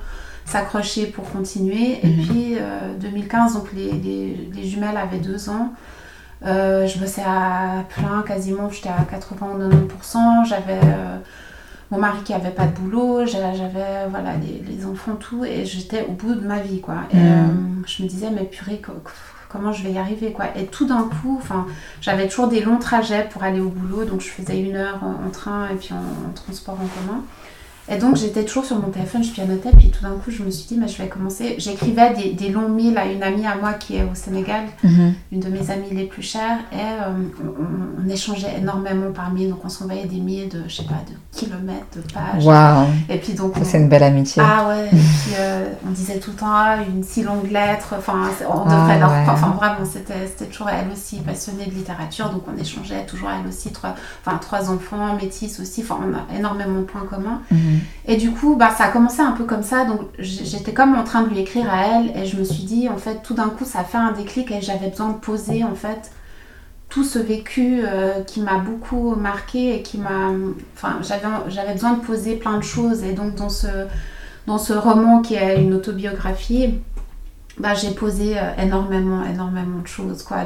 s'accrocher pour continuer. Et Mhm. puis euh, 2015, donc les, les, les jumelles avaient deux ans. Euh, je bossais à plein, quasiment, j'étais à 80 ou 90%. J'avais euh, mon mari qui avait pas de boulot, j'a- j'avais voilà, les, les enfants, tout, et j'étais au bout de ma vie, quoi. Et Mm. euh, je me disais, mais purée, co- co- comment je vais y arriver, quoi. Et tout d'un coup, enfin, j'avais toujours des longs trajets pour aller au boulot, donc je faisais une heure en, en train et puis en, en transport en commun. Et donc j'étais toujours sur mon téléphone, je pianotais, puis tout d'un coup je me suis dit, mais je vais commencer. J'écrivais des, des longs mails à une amie à moi qui est au Sénégal, Mhm. une de mes amies les plus chères, et euh, on, échangeait énormément par mail, donc on s'envoyait des mails de, je sais pas, de kilomètres, de pages. Waouh, Et puis donc, on- c'est une belle amitié. ah ouais, et puis euh, on disait tout le temps, ah, une si longue lettre, enfin, on Ah devrait leur... ouais. Enfin, vraiment, c'était c'était toujours elle aussi passionnée de littérature, donc on échangeait toujours elle aussi, trois, enfin, trois enfants, métis aussi, enfin, on a énormément de points communs. Mhm. Et du coup, bah, ça a commencé un peu comme ça. Donc, j'étais comme en train de lui écrire à elle. Et je me suis dit, en fait, tout d'un coup, ça a fait un déclic. Et j'avais besoin de poser, en fait, tout ce vécu euh, qui m'a beaucoup marqué et qui m'a. Enfin, j'avais, besoin de poser plein de choses. Et donc, dans ce, dans ce roman qui est une autobiographie, bah, j'ai posé euh, énormément, énormément de choses, quoi.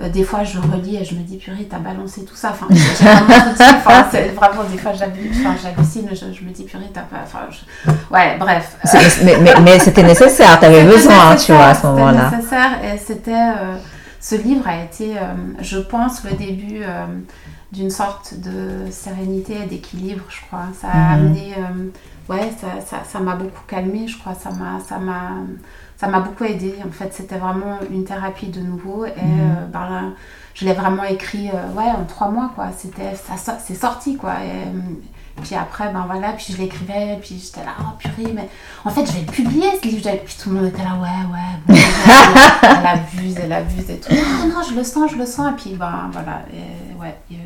Euh, des fois, je relis et je me dis, purée, t'as balancé tout ça. Enfin, c'est vraiment, des fois, j'hallucine, je, je me dis, purée, t'as pas. Enfin, je- ouais, bref. Mais, mais, mais c'était nécessaire, t'avais besoin, hein, tu vois, à ce moment-là. C'était nécessaire et c'était. euh, ce livre a été, euh, je pense, le début d'une sorte de sérénité et d'équilibre, je crois. Ça a Mhm. amené. ouais, ça ça- ça m'a beaucoup calmé, je crois. Ça m'a. Ça m'a ça m'a beaucoup aidé. En fait, c'était vraiment une thérapie de nouveau. Et euh, ben, là, je l'ai vraiment écrit euh, ouais, en trois mois. quoi. C'était, ça, c'est sorti. quoi. Et, euh, puis après, ben voilà, puis je l'écrivais, puis j'étais là, oh purée, mais en fait, je vais le publier ce livre. Puis tout le monde était là, ouais, ouais, bon, elle, elle abuse, elle abuse et tout. Non, non, je le sens, je le sens. Et puis, ben voilà, et, ouais, j'ai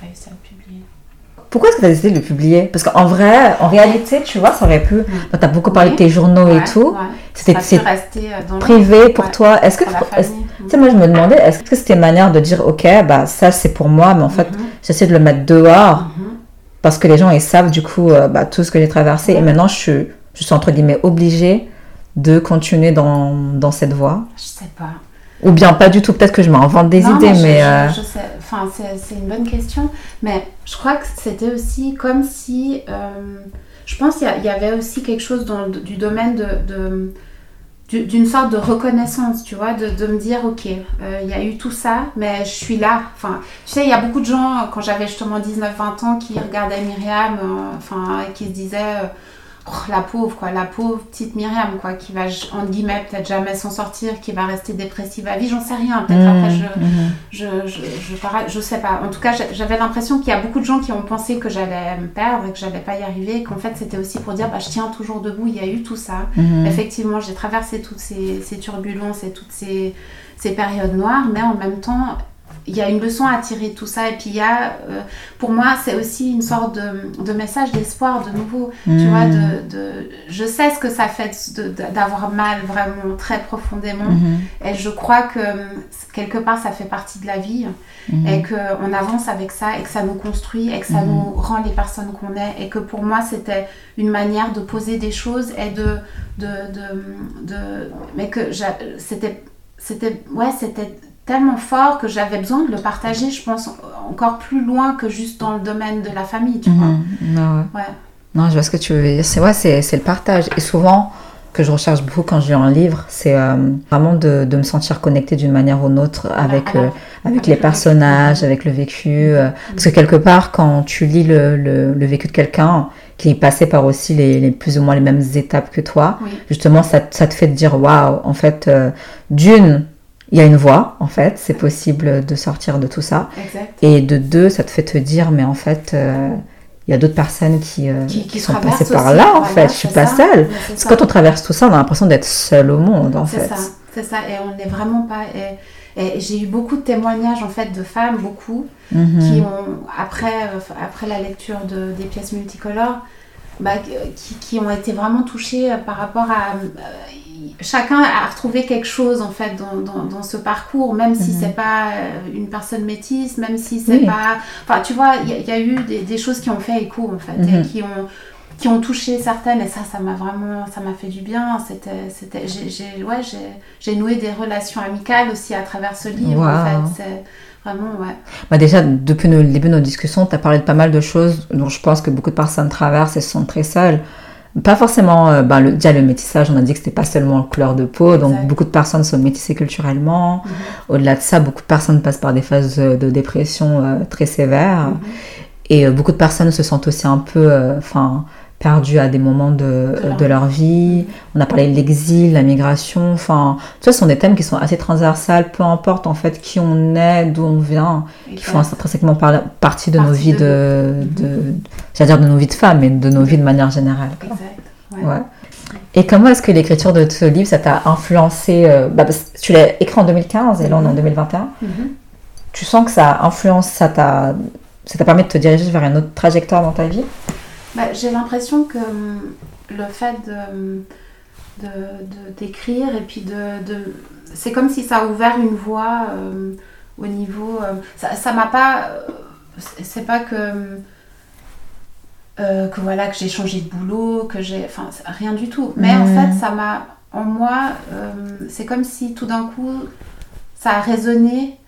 réussi à le publier. Pourquoi est-ce que tu as décidé de le publier? Parce qu'en vrai, en réalité, tu vois, ça aurait pu. Tu as beaucoup parlé Oui. de tes journaux et tout. C'était euh, privé pour Ouais, toi. Est-ce que tu sais, moi, je me demandais, est-ce que c'était une manière de dire, ok, bah ça c'est pour moi, mais en fait, Mhm. j'essaie de le mettre dehors Mhm. parce que les gens ils savent du coup euh, bah, tout ce que j'ai traversé et maintenant je suis, je suis entre guillemets obligée de continuer dans, dans cette voie Je sais pas. Ou bien pas du tout, peut-être que je m'invente des Non, idées, je- mais... euh, je sais. Enfin, c'est c'est une bonne question. Mais je crois que c'était aussi comme si. euh, je pense qu'il y a- il y avait aussi quelque chose dans, le- du domaine de. de- du- d'une sorte de reconnaissance, tu vois, de, de me dire, ok, euh, il y a eu tout ça, mais je suis là. Enfin, tu sais, il y a beaucoup de gens, quand j'avais justement 19-20 ans, qui regardaient Myriam, enfin, qui se disaient, Oh, la pauvre, quoi, la pauvre petite Myriam, quoi, qui va, entre guillemets, peut-être jamais s'en sortir, qui va rester dépressive à vie, j'en sais rien. Peut-être mhm, après, je, mhm. je, je, je, para- je sais pas. En tout cas, j'a- j'avais l'impression qu'il y a beaucoup de gens qui ont pensé que j'allais me perdre et que j'allais pas y arriver, et qu'en fait, c'était aussi pour dire, bah, je tiens toujours debout, il y a eu tout ça. Effectivement, j'ai traversé toutes ces, ces turbulences et toutes ces, ces périodes noires, mais en même temps, il y a une leçon à tirer de tout ça. Et puis, il y a, euh, pour moi, c'est aussi une sorte de, de message d'espoir de nouveau. Tu vois, de, de, je sais ce que ça fait d'avoir mal vraiment très profondément. Mhm. Et je crois que hum, quelque part, ça fait partie de la vie Mhm. et qu'on avance avec ça et que ça nous construit et que ça nous rend les personnes qu'on est. Et que pour moi, c'était une manière de poser des choses et de. de, de, de- mais que c'était. C'était. Ouais, c'était tellement fort que j'avais besoin de le partager, je pense, encore plus loin que juste dans le domaine de la famille, tu vois. Mhm. Non, ouais. Ouais. Non, je vois ce que tu veux dire. C'est ouais, c'est le partage. Et souvent, que je recherche beaucoup quand je lis un livre, c'est euh, vraiment de, de me sentir connectée d'une manière ou d'une autre avec, euh, avec les le personnages, avec le vécu. euh, parce que quelque part, quand tu lis le, le, le vécu de quelqu'un qui est passé par aussi les, les plus ou moins les mêmes étapes que toi, Oui. justement, ça, ça te fait te dire waouh, en fait, d'une, il y a une voie, en fait, c'est possible de sortir de tout ça. Exact. Et de deux, ça te fait te dire, mais en fait, euh, il y a d'autres personnes qui, euh, Qui, qui qui sont passées par là, en fait. Je suis c'est pas ça. seule. C'est Parce que quand on traverse tout ça, on a l'impression d'être seul au monde, en C'est fait. ça, c'est ça. Et on n'est vraiment pas. Et, et j'ai eu beaucoup de témoignages en fait de femmes, beaucoup, Mhm. qui ont après, euh, après la lecture de, des pièces multicolores, bah, qui, qui ont été vraiment touchées par rapport à. euh, chacun a retrouvé quelque chose en fait dans, dans, dans ce parcours, même si Mhm. c'est pas euh, une personne métisse, même si c'est Oui. pas. Enfin, tu vois, il y, a- il y a eu des, des choses qui ont fait écho en fait, et Mhm. qui ont qui ont touché certaines et ça ça m'a vraiment ça m'a fait du bien c'était c'était j'ai ouais j'ai noué des relations amicales aussi à travers ce livre en fait vraiment ouais Bah déjà, depuis le début de nos discussions, tu as parlé de pas mal de choses dont je pense que beaucoup de personnes traversent et se sentent très seules. Pas forcément, euh, ben, le, déjà le métissage, on a dit que c'était pas seulement la couleur de peau, donc Exact. beaucoup de personnes sont métissées culturellement. Mhm. Au-delà de ça, beaucoup de personnes passent par des phases euh, de dépression euh, très sévères. Mhm. Et euh, beaucoup de personnes se sentent aussi un peu enfin, perdues à des moments de, leur de leur vie. On a parlé de l'exil, la migration. Enfin, tout ça, ce sont des thèmes qui sont assez transversales, peu importe en fait qui on est, d'où on vient, qui font intrinsèquement par- partie de nos vies de de, de, j'allais dire de nos vies de femmes, mais de nos vies de manière générale. quoi. exact ouais. Et comment est-ce que l'écriture de ce livre, ça t'a influencé euh, bah, parce que Tu l'as écrit en 2015 et là on est en Mhm. 2021. Mhm. Tu sens que ça influence, ça t'a, ça t'a permis de te diriger vers une autre trajectoire dans ta vie? Bah, j'ai l'impression que hum, le fait de d'écrire et puis de, de- c'est comme si ça a ouvert une voie euh, au niveau euh, ça ça m'a pas euh, c'est- c'est pas que euh, que voilà que j'ai changé de boulot que j'ai enfin rien du tout mais en Mhm. fait ça m'a en moi euh, c'est comme si tout d'un coup ça a résonné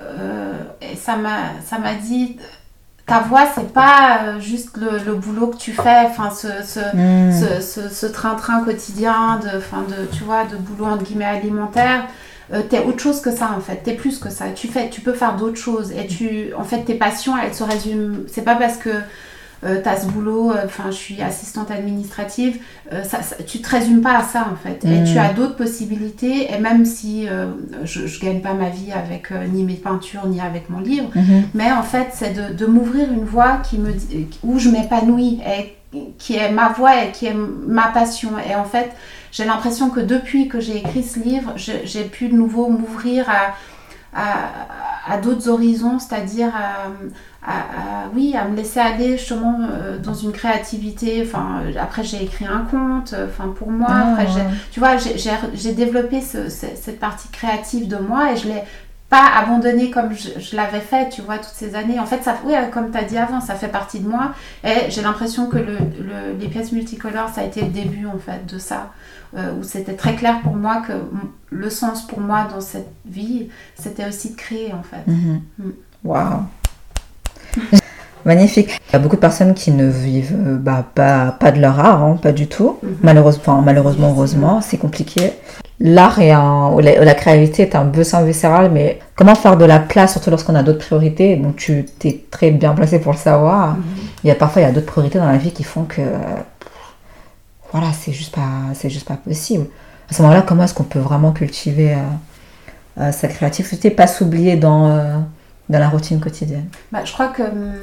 euh, et ça m'a ça m'a dit ta voix c'est pas juste le, le boulot que tu fais enfin ce, ce, Hmm. ce, ce- train-train quotidien de, enfin de, tu vois, de boulot entre guillemets alimentaire, euh, t'es autre chose que ça en fait, t'es plus que ça. Tu, fais, tu peux faire d'autres choses et tu, en fait, tes passions, elles se résument. C'est pas parce que euh, t'as ce boulot, euh, enfin, je suis assistante administrative, euh, ça, ça- tu te résumes pas à ça en fait. Et Mm. tu as d'autres possibilités et même si euh, je, je gagne pas ma vie avec ni mes peintures ni avec mon livre, Mhm. mais en fait, c'est de, de m'ouvrir une voie qui me, où je m'épanouis, et qui est ma voie et qui est ma passion. Et en fait, j'ai l'impression que depuis que j'ai écrit ce livre, j'ai pu de nouveau m'ouvrir à, à, à d'autres horizons, c'est-à-dire à, à- à- oui, à me laisser aller justement euh, dans une créativité. Enfin, euh, après, j'ai écrit un conte, euh, enfin, pour moi. Ah, Après, j'ai- ouais. tu vois, j'ai- développé ce- ce- cette partie créative de moi et je l'ai pas abandonné comme je, l'avais fait, tu vois, toutes ces années. En fait, ça, oui, comme tu as dit avant, ça fait partie de moi. Et j'ai l'impression que le, les pièces multicolores, ça a été le début, en fait, de ça. Euh, où c'était très clair pour moi que le sens pour moi dans cette vie, c'était aussi de créer, en fait. Mhm. Mm. Waouh Magnifique. Il y a beaucoup de personnes qui ne vivent euh, bah, pas, pas de leur art, hein, pas du tout. Mhm. Malheureusement, malheureusement, heureusement, c'est compliqué. L'art et ou la, créativité est un besoin viscéral, mais comment faire de la place, surtout lorsqu'on a d'autres priorités? Donc tu es très bien placé pour le savoir. Mhm. Il y a parfois il y a d'autres priorités dans la vie qui font que voilà, c'est juste pas c'est juste pas possible. À ce moment-là, comment est-ce qu'on peut vraiment cultiver euh, euh, sa créativité, pas s'oublier dans dans la routine quotidienne bah, Je crois que hum,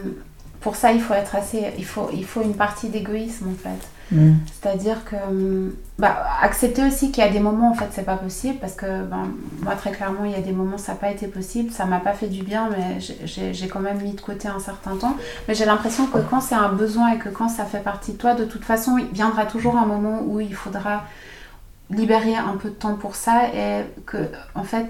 pour ça, il faut être assez. Il faut, il faut une partie d'égoïsme en fait. Mm. C'est-à-dire que. Hum, bah, accepter aussi qu'il y a des moments, en fait, c'est pas possible parce que ben, moi, très clairement, il y a des moments, ça n'a pas été possible. Ça m'a pas fait du bien, mais j'ai quand même mis de côté un certain temps. Mais j'ai l'impression que quand c'est un besoin et que quand ça fait partie de toi, de toute façon, il viendra toujours un moment où il faudra libérer un peu de temps pour ça et que, en fait,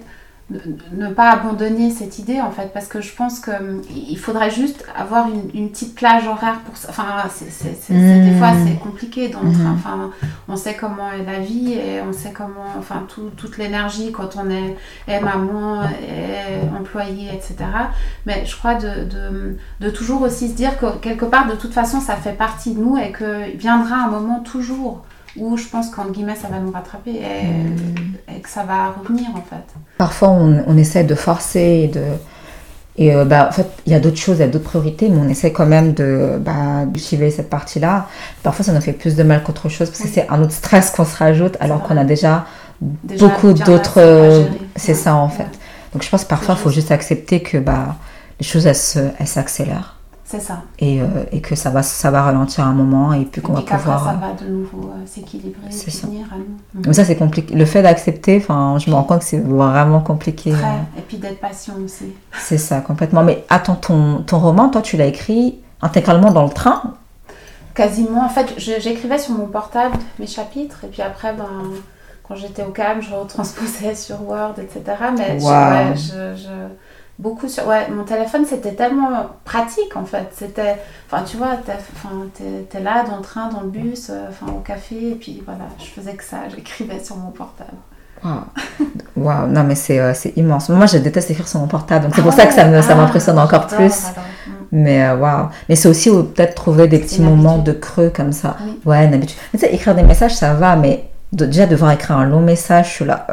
ne pas abandonner cette idée en fait parce que je pense qu'il hum, faudrait juste avoir une, petite plage horaire pour ça. Enfin c'est, des fois c'est compliqué dans mmh. enfin on sait comment est la vie et on sait comment enfin toute l'énergie quand on est, maman est employé etc mais je crois de, de, de, toujours aussi se dire que quelque part de toute façon ça fait partie de nous et que viendra un moment toujours où je pense qu'en guillemets ça va nous rattraper et, que ça va revenir en fait. Parfois on, on essaie de forcer et de. Et euh, bah, en fait, il y a d'autres choses, il y a d'autres priorités, mais on essaie quand même de bah, suivre cette partie-là. Parfois, ça nous fait plus de mal qu'autre chose parce que c'est un autre stress qu'on se rajoute alors qu'on a déjà, beaucoup d'autres. C'est ça en fait. Donc je pense que parfois, il faut juste accepter que bah, les choses, elles s'accélèrent. C'est ça. Et, euh, et, que ça va, ça va ralentir un moment et puis qu'on va pouvoir. ça va de nouveau euh, s'équilibrer et venir à nous. Mais ça, c'est compliqué. Le fait d'accepter, enfin, je me rends compte que c'est vraiment compliqué. Très. Et puis d'être patient aussi. C'est ça, complètement. Mais attends, ton, ton roman, toi, tu l'as écrit intégralement dans le train? Quasiment. En fait, j'écrivais sur mon portable mes chapitres et puis après, ben, quand j'étais au calme, je retransposais sur Word, etc. Mais je, je beaucoup sur ouais mon téléphone c'était tellement pratique en fait. C'était enfin tu vois t'es es là dans le train dans le bus euh, enfin au café et puis voilà je faisais que ça j'écrivais sur mon portable. Waouh. Non mais euh, c'est immense. Moi je déteste écrire sur mon portable donc c'est pour ah ça que ça me ça ah, m'impressionne encore plus. mm. mais euh, waouh. Mais c'est aussi peut-être trouver des petits moments de creux comme ça. Ouais une habitude. Mais tu sais écrire des messages ça va mais déjà devoir écrire un long message je suis là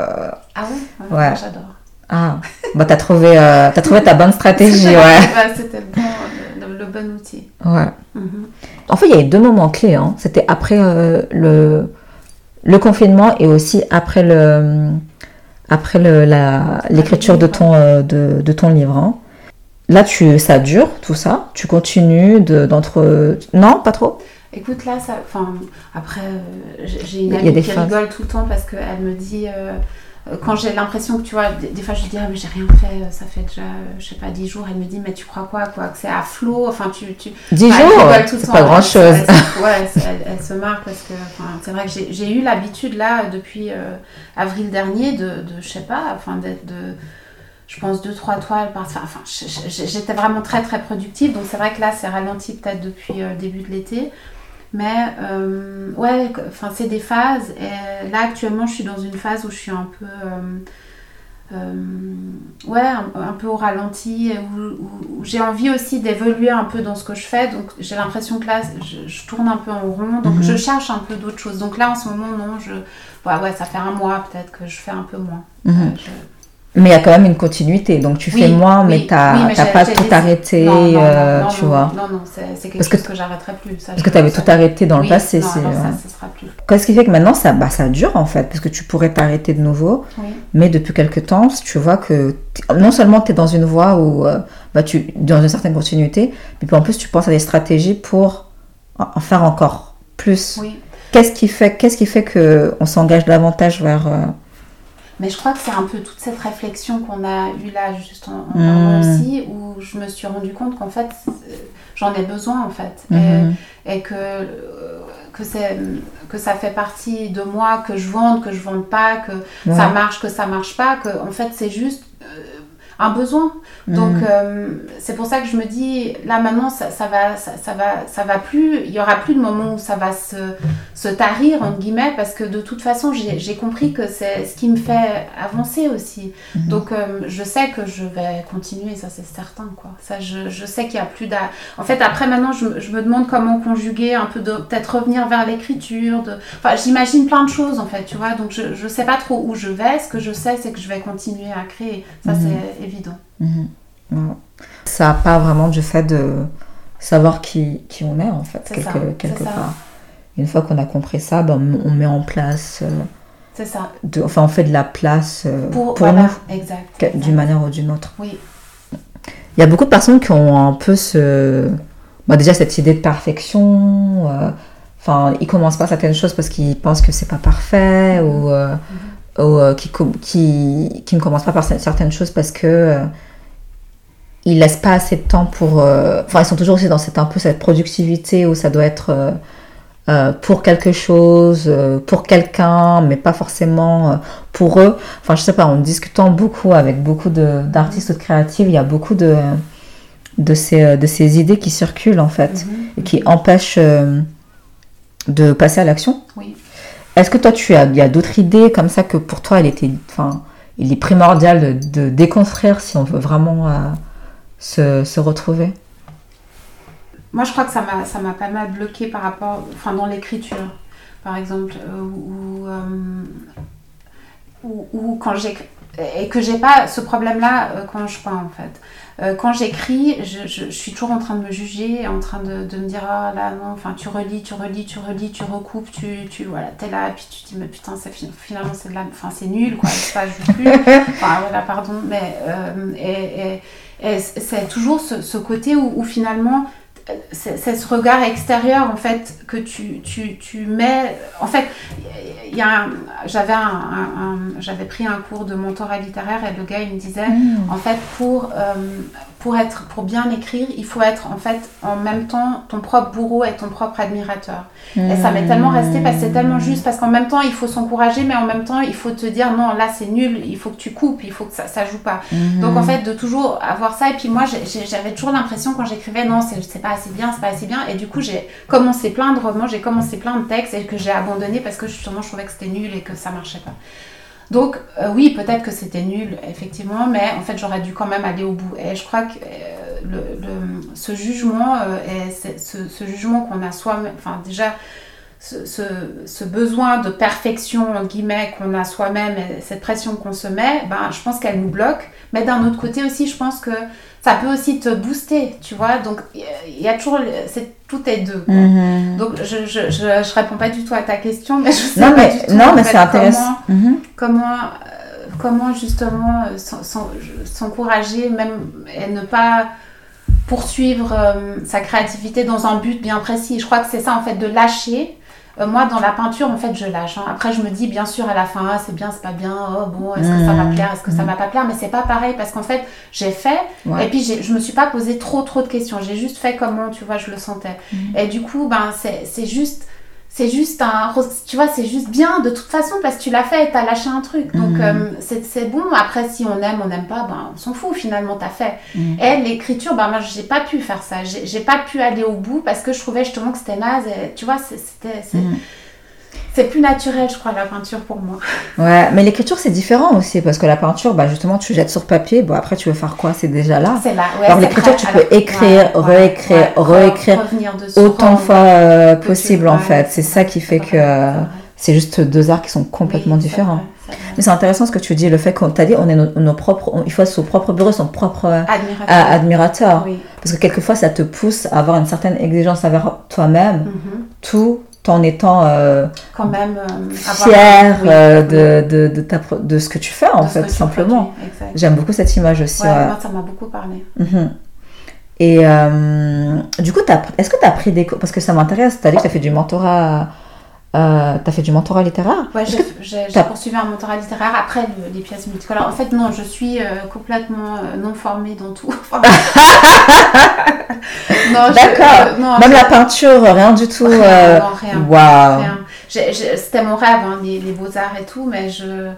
ah ouais, ouais. j'adore ah, bah t'as trouvé, euh, as trouvé ta bonne stratégie, ouais. C'était le, bon outil. Ouais. Mhm. En fait, il y a eu deux moments clés. Hein. C'était après euh, le, le confinement et aussi après le après l'écriture de ton euh, de, de, ton livre. Hein. Là, tu, ça dure tout ça. Tu continues d'entre non, pas trop? Écoute, là, ça, enfin, après, j'ai une amie qui rigole tout le temps parce qu'elle me dit, euh, quand j'ai l'impression que tu vois, des, fois je dis ah mais j'ai rien fait, euh, ça fait déjà euh, je sais pas 10 jours, elle me dit mais tu crois quoi quoi? Que c'est à flot, enfin tu tu 10 jours, c'est pas grand chose. Elle, ouais, elle, se marre parce que c'est vrai que j'ai eu l'habitude là depuis avril dernier de, de je sais pas, enfin d'être de je pense deux trois toiles par enfin j'étais vraiment très très productive. Donc c'est vrai que là c'est ralenti peut-être depuis le début de l'été mais euh, ouais, enfin c'est des phases. Et là actuellement, je suis dans une phase où je suis un peu, euh, euh, ouais, un, peu au ralenti, où, j'ai envie aussi d'évoluer un peu dans ce que je fais. Donc j'ai l'impression que là, je, tourne un peu en rond. Donc je mhm. cherche un peu d'autres choses. Donc là, en ce moment, non, je, ouais, ouais, ça fait un mois peut-être que je fais un peu moins. Mhm. Mais il y a quand même une continuité, donc tu fais moins, mais tu n'as pas tout arrêté, non, non, euh, tu vois. Non, non, c'est quelque chose que, que j'arrêterai plus. parce que tu avais tout arrêté dans le passé. Non, non, ça, ça sera plus. Qu'est-ce qui fait que maintenant, ça, bah, ça dure en fait, parce que tu pourrais t'arrêter de nouveau, mais depuis quelques temps, tu vois que non seulement tu es dans une voie où, euh, bah, tu, dans une certaine continuité, mais en plus tu penses à des stratégies pour en faire encore plus. Qu'est-ce qui fait, qu'est-ce qui fait qu'on s'engage davantage vers... Euh, mais je crois que c'est un peu toute cette réflexion qu'on a eue là juste en, mmh. aussi, où je me suis rendu compte qu'en fait, j'en ai besoin en fait. Mmh. Et, que, euh, que, que ça fait partie de moi, que je vende, que je vende pas, que ça marche, que ça marche pas, que en fait c'est juste... Un besoin. Donc euh, c'est pour ça que je me dis là maintenant ça, ça va ça, ça, va ça va plus il y aura plus de moments où ça va se, se tarir entre guillemets parce que de toute façon j'ai compris que c'est ce qui me fait avancer aussi. Mhm. Donc euh, je sais que je vais continuer ça c'est certain quoi. Ça je, je sais qu'il y a plus d'a en fait après maintenant je, je me demande comment conjuguer un peu de peut-être revenir vers l'écriture de enfin j'imagine plein de choses en fait tu vois donc je je sais pas trop où je vais ce que je sais c'est que je vais continuer à créer ça Mhm. c'est évident. Mhm. Ça n'a pas vraiment du fait de savoir qui, qui on est en fait, quelque, ça, quelque ça. part. Une fois qu'on a compris ça, ben, on met en place, euh, C'est ça. de, enfin on fait de la place euh, Pour, pour, voilà, nous, exact. d'une manière ou d'une autre. Oui, Il y a beaucoup de personnes qui ont un peu ce... bah, déjà cette idée de perfection. euh, Enfin, ils commencent pas certaines choses parce qu'ils pensent que c'est pas parfait ou, euh, ou euh, qui, qui, qui ne commencent pas par cer- certaines choses parce que euh, ils laissent pas assez de temps pour. euh, Enfin, ils sont toujours aussi dans cette un peu cette productivité où ça doit être euh, pour quelque chose, pour quelqu'un, mais pas forcément pour eux. Enfin, je sais pas, en discutant beaucoup avec beaucoup d'artistes ou de créatifs, il y a beaucoup de, de, ces, de ces idées qui circulent en fait Mhm. et qui empêchent de passer à l'action. oui. Est-ce que toi, tu as, y a d'autres idées comme ça que pour toi, il était, enfin, il est primordial de, déconstruire si on veut vraiment euh, se, se retrouver? Moi, je crois que ça m'a, ça m'a pas mal bloqué par rapport, enfin, dans l'écriture, par exemple, euh, euh, où, où quand j'écris, et que j'ai pas ce problème-là euh, quand je peins, en fait. Euh, quand j'écris, je, je- je suis toujours en train de me juger, en train de, de me dire, ah là, non, enfin, tu relis, tu relis, tu relis, tu recoupes, tu, tu voilà, t'es là, et puis tu te dis, mais putain, finalement, c'est de la, enfin, c'est nul, quoi, ça joue plus. Enfin, voilà, pardon, mais, euh, et, et- et c'est toujours ce, ce côté où, où finalement, c'est ce regard extérieur en fait que tu, tu, tu mets en fait il y a un- j'avais j'avais pris un cours de mentorat littéraire et le gars il me disait en fait pour euh, pour être pour bien écrire il faut être en fait en même temps ton propre bourreau et ton propre admirateur. Et ça m'est tellement resté parce que c'est tellement juste parce qu'en même temps il faut s'encourager mais en même temps il faut te dire non là c'est nul il faut que tu coupes il faut que ça ça joue pas. Donc en fait de toujours avoir ça et puis moi j'avais toujours l'impression quand j'écrivais non c'est c'est pas assez bien c'est pas assez bien et du coup j'ai commencé plein de romans j'ai commencé plein de textes et que j'ai abandonné parce que justement je trouvais que c'était nul et que ça marchait pas donc euh, oui peut-être que c'était nul effectivement mais en fait j'aurais dû quand même aller au bout et je crois que euh, ce jugement euh, ce, jugement qu'on a soi-même enfin déjà ce, besoin de perfection, entre guillemets, qu'on a soi-même, et cette pression qu'on se met, ben, je pense qu'elle nous bloque. Mais d'un autre côté aussi, je pense que ça peut aussi te booster, tu vois. Donc, il y a toujours, c'est tout est deux. quoi. Mhm. Donc, je, je, je, je réponds pas du tout à ta question, mais je sais Non, pas mais, du tout, non, en mais fait, c'est intéressant. Mhm. Comment, comment, euh, comment justement euh, s'en- s'en- s'encourager, même et ne pas poursuivre euh, sa créativité dans un but bien précis. Je crois que c'est ça en fait de lâcher. Euh, moi, dans la peinture, en fait, je lâche. hein. Après, je me dis, bien sûr, à la fin, ah, c'est bien, c'est pas bien. Oh, bon, est-ce que ça va Mhm. plaire Est-ce que ça Mhm. va pas plaire Mais c'est pas pareil parce qu'en fait, j'ai fait Ouais. et puis je me suis pas posé trop, trop de questions. J'ai juste fait comment, tu vois, je le sentais. Mhm. Et du coup, ben, c'est c'est juste. C'est juste un. Tu vois, c'est juste bien de toute façon parce que tu l'as fait et t'as lâché un truc. Donc, Mhm. euh, c'est c'est bon. Après, si on aime, on n'aime pas, ben, on s'en fout finalement, t'as fait. Mhm. Et l'écriture, ben, moi, j'ai pas pu faire ça. J'ai pas pu aller au bout parce que je trouvais justement que c'était naze. Et, tu vois, c'était. c'est- Mhm. C'est plus naturel, je crois, la peinture pour moi. Ouais, mais l'écriture c'est différent aussi parce que la peinture, bah justement, tu jettes sur papier. Bon, après, tu veux faire quoi? C'est déjà là. C'est là. Ouais, Alors, l'écriture, tu peux écrire, réécrire, ouais, réécrire Autant de fois euh, tu- possible en fait. C'est ça qui fait que euh, c'est juste deux arts qui sont complètement Oui, différents. vrai. Mais c'est intéressant ce que tu dis, le fait qu'on t'a dit on est nos, nos propres, on- il faut être son propre bureau, son propre euh, Admirateur. admirateur. Oui. Parce que quelquefois ça te pousse à avoir une certaine exigence envers toi-même, Mhm. tout en étant euh, Quand même. euh, avoir- oui, euh, de, de, de, ta pro- de ce que tu fais en fait, tout simplement. J'aime beaucoup cette image aussi. Ouais, ouais. moi, ça m'a beaucoup parlé. Mhm. Et euh, du coup, est-ce que tu as pris des cours Parce que ça m'intéresse, tu as dit que tu as fait du mentorat. Euh, tu as fait du mentorat littéraire Ouais, j'ai t'as- poursuivi un mentorat littéraire après le- les pièces multicolores. En fait, non, je suis euh, complètement euh, non formée dans tout. Enfin, D'accord. Même la peinture, rien du tout. Rien, non, rien. J'ai- C'était mon rêve, hein, les, les beaux-arts et tout, mais je.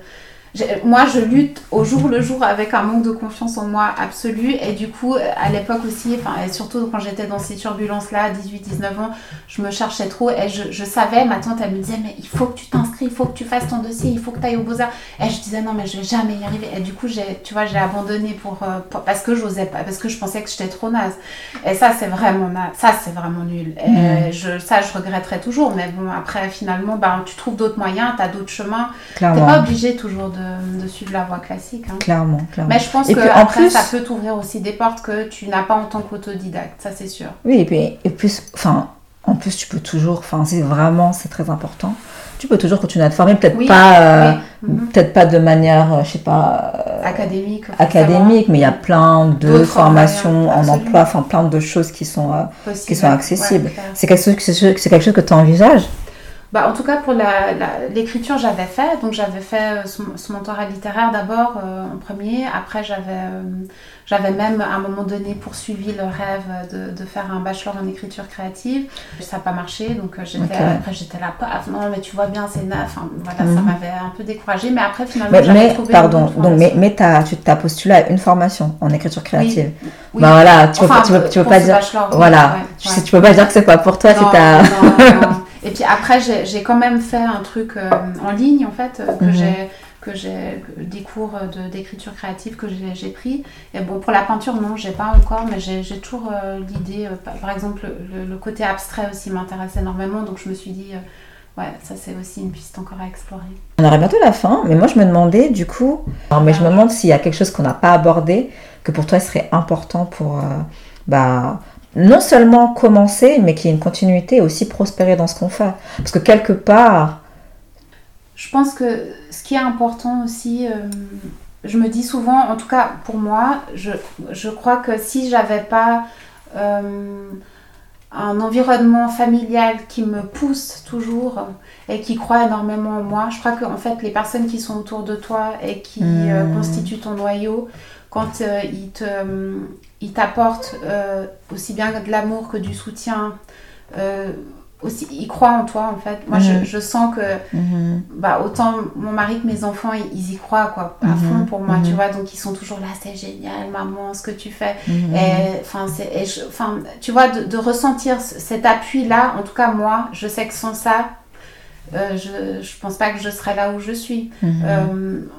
Moi, je lutte au jour le jour avec un manque de confiance en moi absolu. Et du coup, à l'époque aussi, enfin, et surtout quand j'étais dans ces turbulences-là, 18-19 ans, je me cherchais trop. Et je, je, savais, ma tante, elle me disait, mais il faut que tu t'inscris, il faut que tu fasses ton dossier, il faut que tu ailles au Beaux-Arts. Et je disais, non, mais je vais jamais y arriver. Et du coup, j'ai, tu vois, j'ai abandonné pour, euh, parce que j'osais pas, parce que je pensais que j'étais trop naze. Et ça, c'est vraiment, ça, c'est vraiment nul. Et mmh. je, ça, je regretterai toujours. Mais bon, après, finalement, ben, tu trouves d'autres moyens, tu as d'autres chemins. Tu n'es pas obligé toujours de de, suivre la voie classique. Hein. Clairement, clairement. Mais je pense que après, ça peut t'ouvrir aussi des portes que tu n'as pas en tant qu'autodidacte, ça c'est sûr. Oui, et puis et plus, enfin, en plus tu peux toujours, enfin, c'est vraiment, c'est très important. Tu peux toujours continuer à te former, peut-être pas, euh, mhm. peut-être pas de manière, euh, je sais pas, euh, académique. Académique, mais il y a plein de formations en emploi, enfin plein de choses qui sont, qui sont accessibles. c'est quelque chose, c'est quelque chose que tu envisages? Bah, en tout cas, pour l'écriture, j'avais fait. Donc, j'avais fait ce, ce mentorat littéraire d'abord euh, en premier. Après, j'avais euh, même à un moment donné poursuivi le rêve de, de, faire un bachelor en écriture créative. Ça n'a pas marché. Donc, euh, j'étais après, j'étais là, paf, non, mais tu vois bien, c'est neuf. Enfin, voilà, ça mhm. m'avait un peu découragée. Mais après, finalement, mais, trouvé pardon, donc, mais, mais as, tu t'as postulé à une formation en écriture créative. Oui. Bah, voilà, tu, enfin, peux, tu, peux, pas dire. voilà, ouais, tu peux pas dire que c'est pas pour toi. Non. Et puis après, j'ai quand même fait un truc euh, en ligne, en fait, euh, que mhm. j'ai que j'ai des cours d'écriture créative que j'ai pris. Et bon, pour la peinture, non, j'ai pas encore, mais j'ai toujours euh, l'idée, par exemple, le, côté abstrait aussi m'intéresse énormément, donc je me suis dit, ouais, ça c'est aussi une piste encore à explorer. On arrive bientôt à la fin, mais moi je me demandais du coup, alors, mais je me demande s'il y a quelque chose qu'on n'a pas abordé, que pour toi serait important pour, bah, non seulement commencer, mais qu'il y ait une continuité et aussi prospérer dans ce qu'on fait. Parce que quelque part... Je pense que ce qui est important aussi, euh, je me dis souvent, en tout cas pour moi, je, je crois que si j'avais pas euh, un environnement familial qui me pousse toujours et qui croit énormément en moi, je crois qu'en fait les personnes qui sont autour de toi et qui euh, mmh. constituent ton noyau, quand ils te il t'apporte euh, aussi bien de l'amour que du soutien. Euh, aussi, il croit en toi en fait. Moi, je, mhm. je, sens que mhm. bah, autant mon mari que mes enfants, ils, y croient quoi, à mhm. fond pour moi, tu vois. Donc, ils sont toujours là, c'est génial, maman, ce que tu fais. Et, enfin, tu vois, de, de ressentir cet appui-là, en tout cas, moi, je sais que sans ça, euh, je ne pense pas que je serais là où je suis.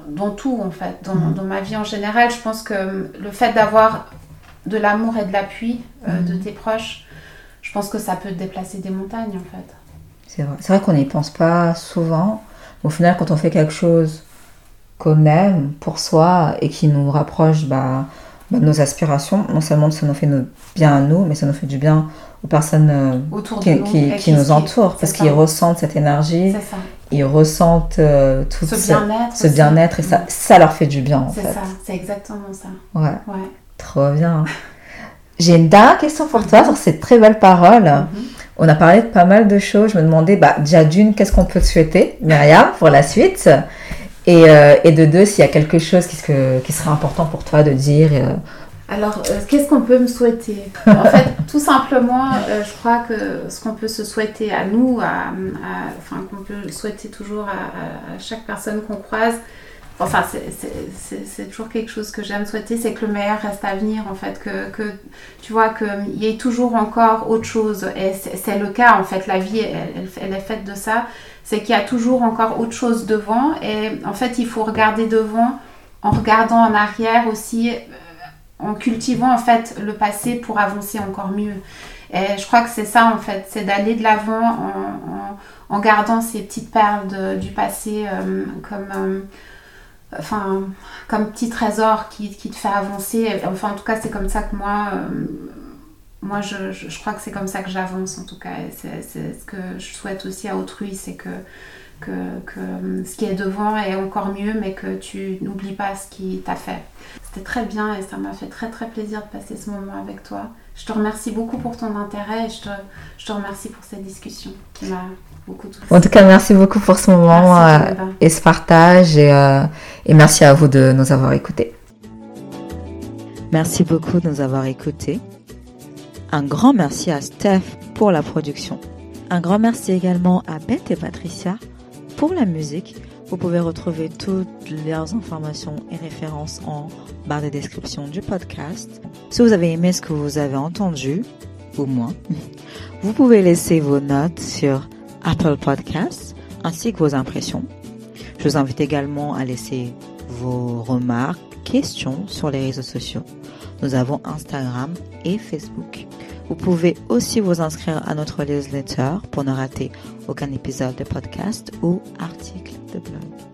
dans tout, en fait, dans, dans, ma vie en général, je pense que le fait d'avoir de l'amour et de l'appui euh, de mhm. tes proches, je pense que ça peut déplacer des montagnes en fait. C'est vrai, vrai qu'on n'y pense pas souvent. Au final, quand on fait quelque chose qu'on aime pour soi et qui nous rapproche bah, bah, de nos aspirations, non seulement ça nous fait bien à nous, mais ça nous fait du bien aux personnes euh, Autour qui, nous, qui, nous entourent, parce qu'ils ressentent cette énergie, ils ressentent euh, tout ce bien-être, et ça, ça leur fait du bien en fait. C'est ça, c'est exactement ça. Ouais. ouais. Trop bien. J'ai une dernière question pour toi sur ces très belles paroles. Mhm. On a parlé de pas mal de choses. Je me demandais, bah, déjà d'une, qu'est-ce qu'on peut te souhaiter, Myriam, pour la suite? Et, euh, et, de deux, s'il y a quelque chose qui, qui, serait important pour toi de dire. Euh. Alors, euh, qu'est-ce qu'on peut me souhaiter? En fait, tout simplement, je crois que ce qu'on peut se souhaiter à nous, à, enfin, qu'on peut souhaiter toujours à, à chaque personne qu'on croise, Enfin, c'est toujours quelque chose que j'aime souhaiter, c'est que le meilleur reste à venir, en fait, que, tu vois, qu'il y ait toujours encore autre chose. Et c'est le cas, en fait, la vie, elle, est faite de ça. C'est qu'il y a toujours encore autre chose devant. Et en fait, il faut regarder devant en regardant en arrière aussi, euh, en cultivant, en fait, le passé pour avancer encore mieux. Et je crois que c'est ça, en fait, c'est d'aller de l'avant en, en, gardant ces petites perles du passé euh, comme... Euh, enfin, comme petit trésor qui, qui, te fait avancer. Enfin, en tout cas, c'est comme ça que moi, euh, moi je, je, crois que c'est comme ça que j'avance, en tout cas. C'est ce que je souhaite aussi à autrui, c'est que, que, que, ce qui est devant est encore mieux, mais que tu n'oublies pas ce qui t'a fait. C'était très bien et ça m'a fait très très plaisir de passer ce moment avec toi. Je te remercie beaucoup pour ton intérêt et je te, je te remercie pour cette discussion qui m'a en tout cas, merci beaucoup pour ce moment euh, et ce partage et, euh, et, merci à vous de nous avoir écoutés. Merci beaucoup de nous avoir écoutés. Un grand merci à Steph pour la production. Un grand merci également à Beth et Patricia pour la musique, Vous pouvez retrouver toutes leurs informations et références en barre de description du podcast. Si vous avez aimé ce que vous avez entendu, ou moins, vous pouvez laisser vos notes sur Apple Podcasts ainsi que vos impressions. Je vous invite également à laisser vos remarques, questions sur les réseaux sociaux. Nous avons Instagram et Facebook. Vous pouvez aussi vous inscrire à notre newsletter pour ne rater aucun épisode de podcast ou article de blog.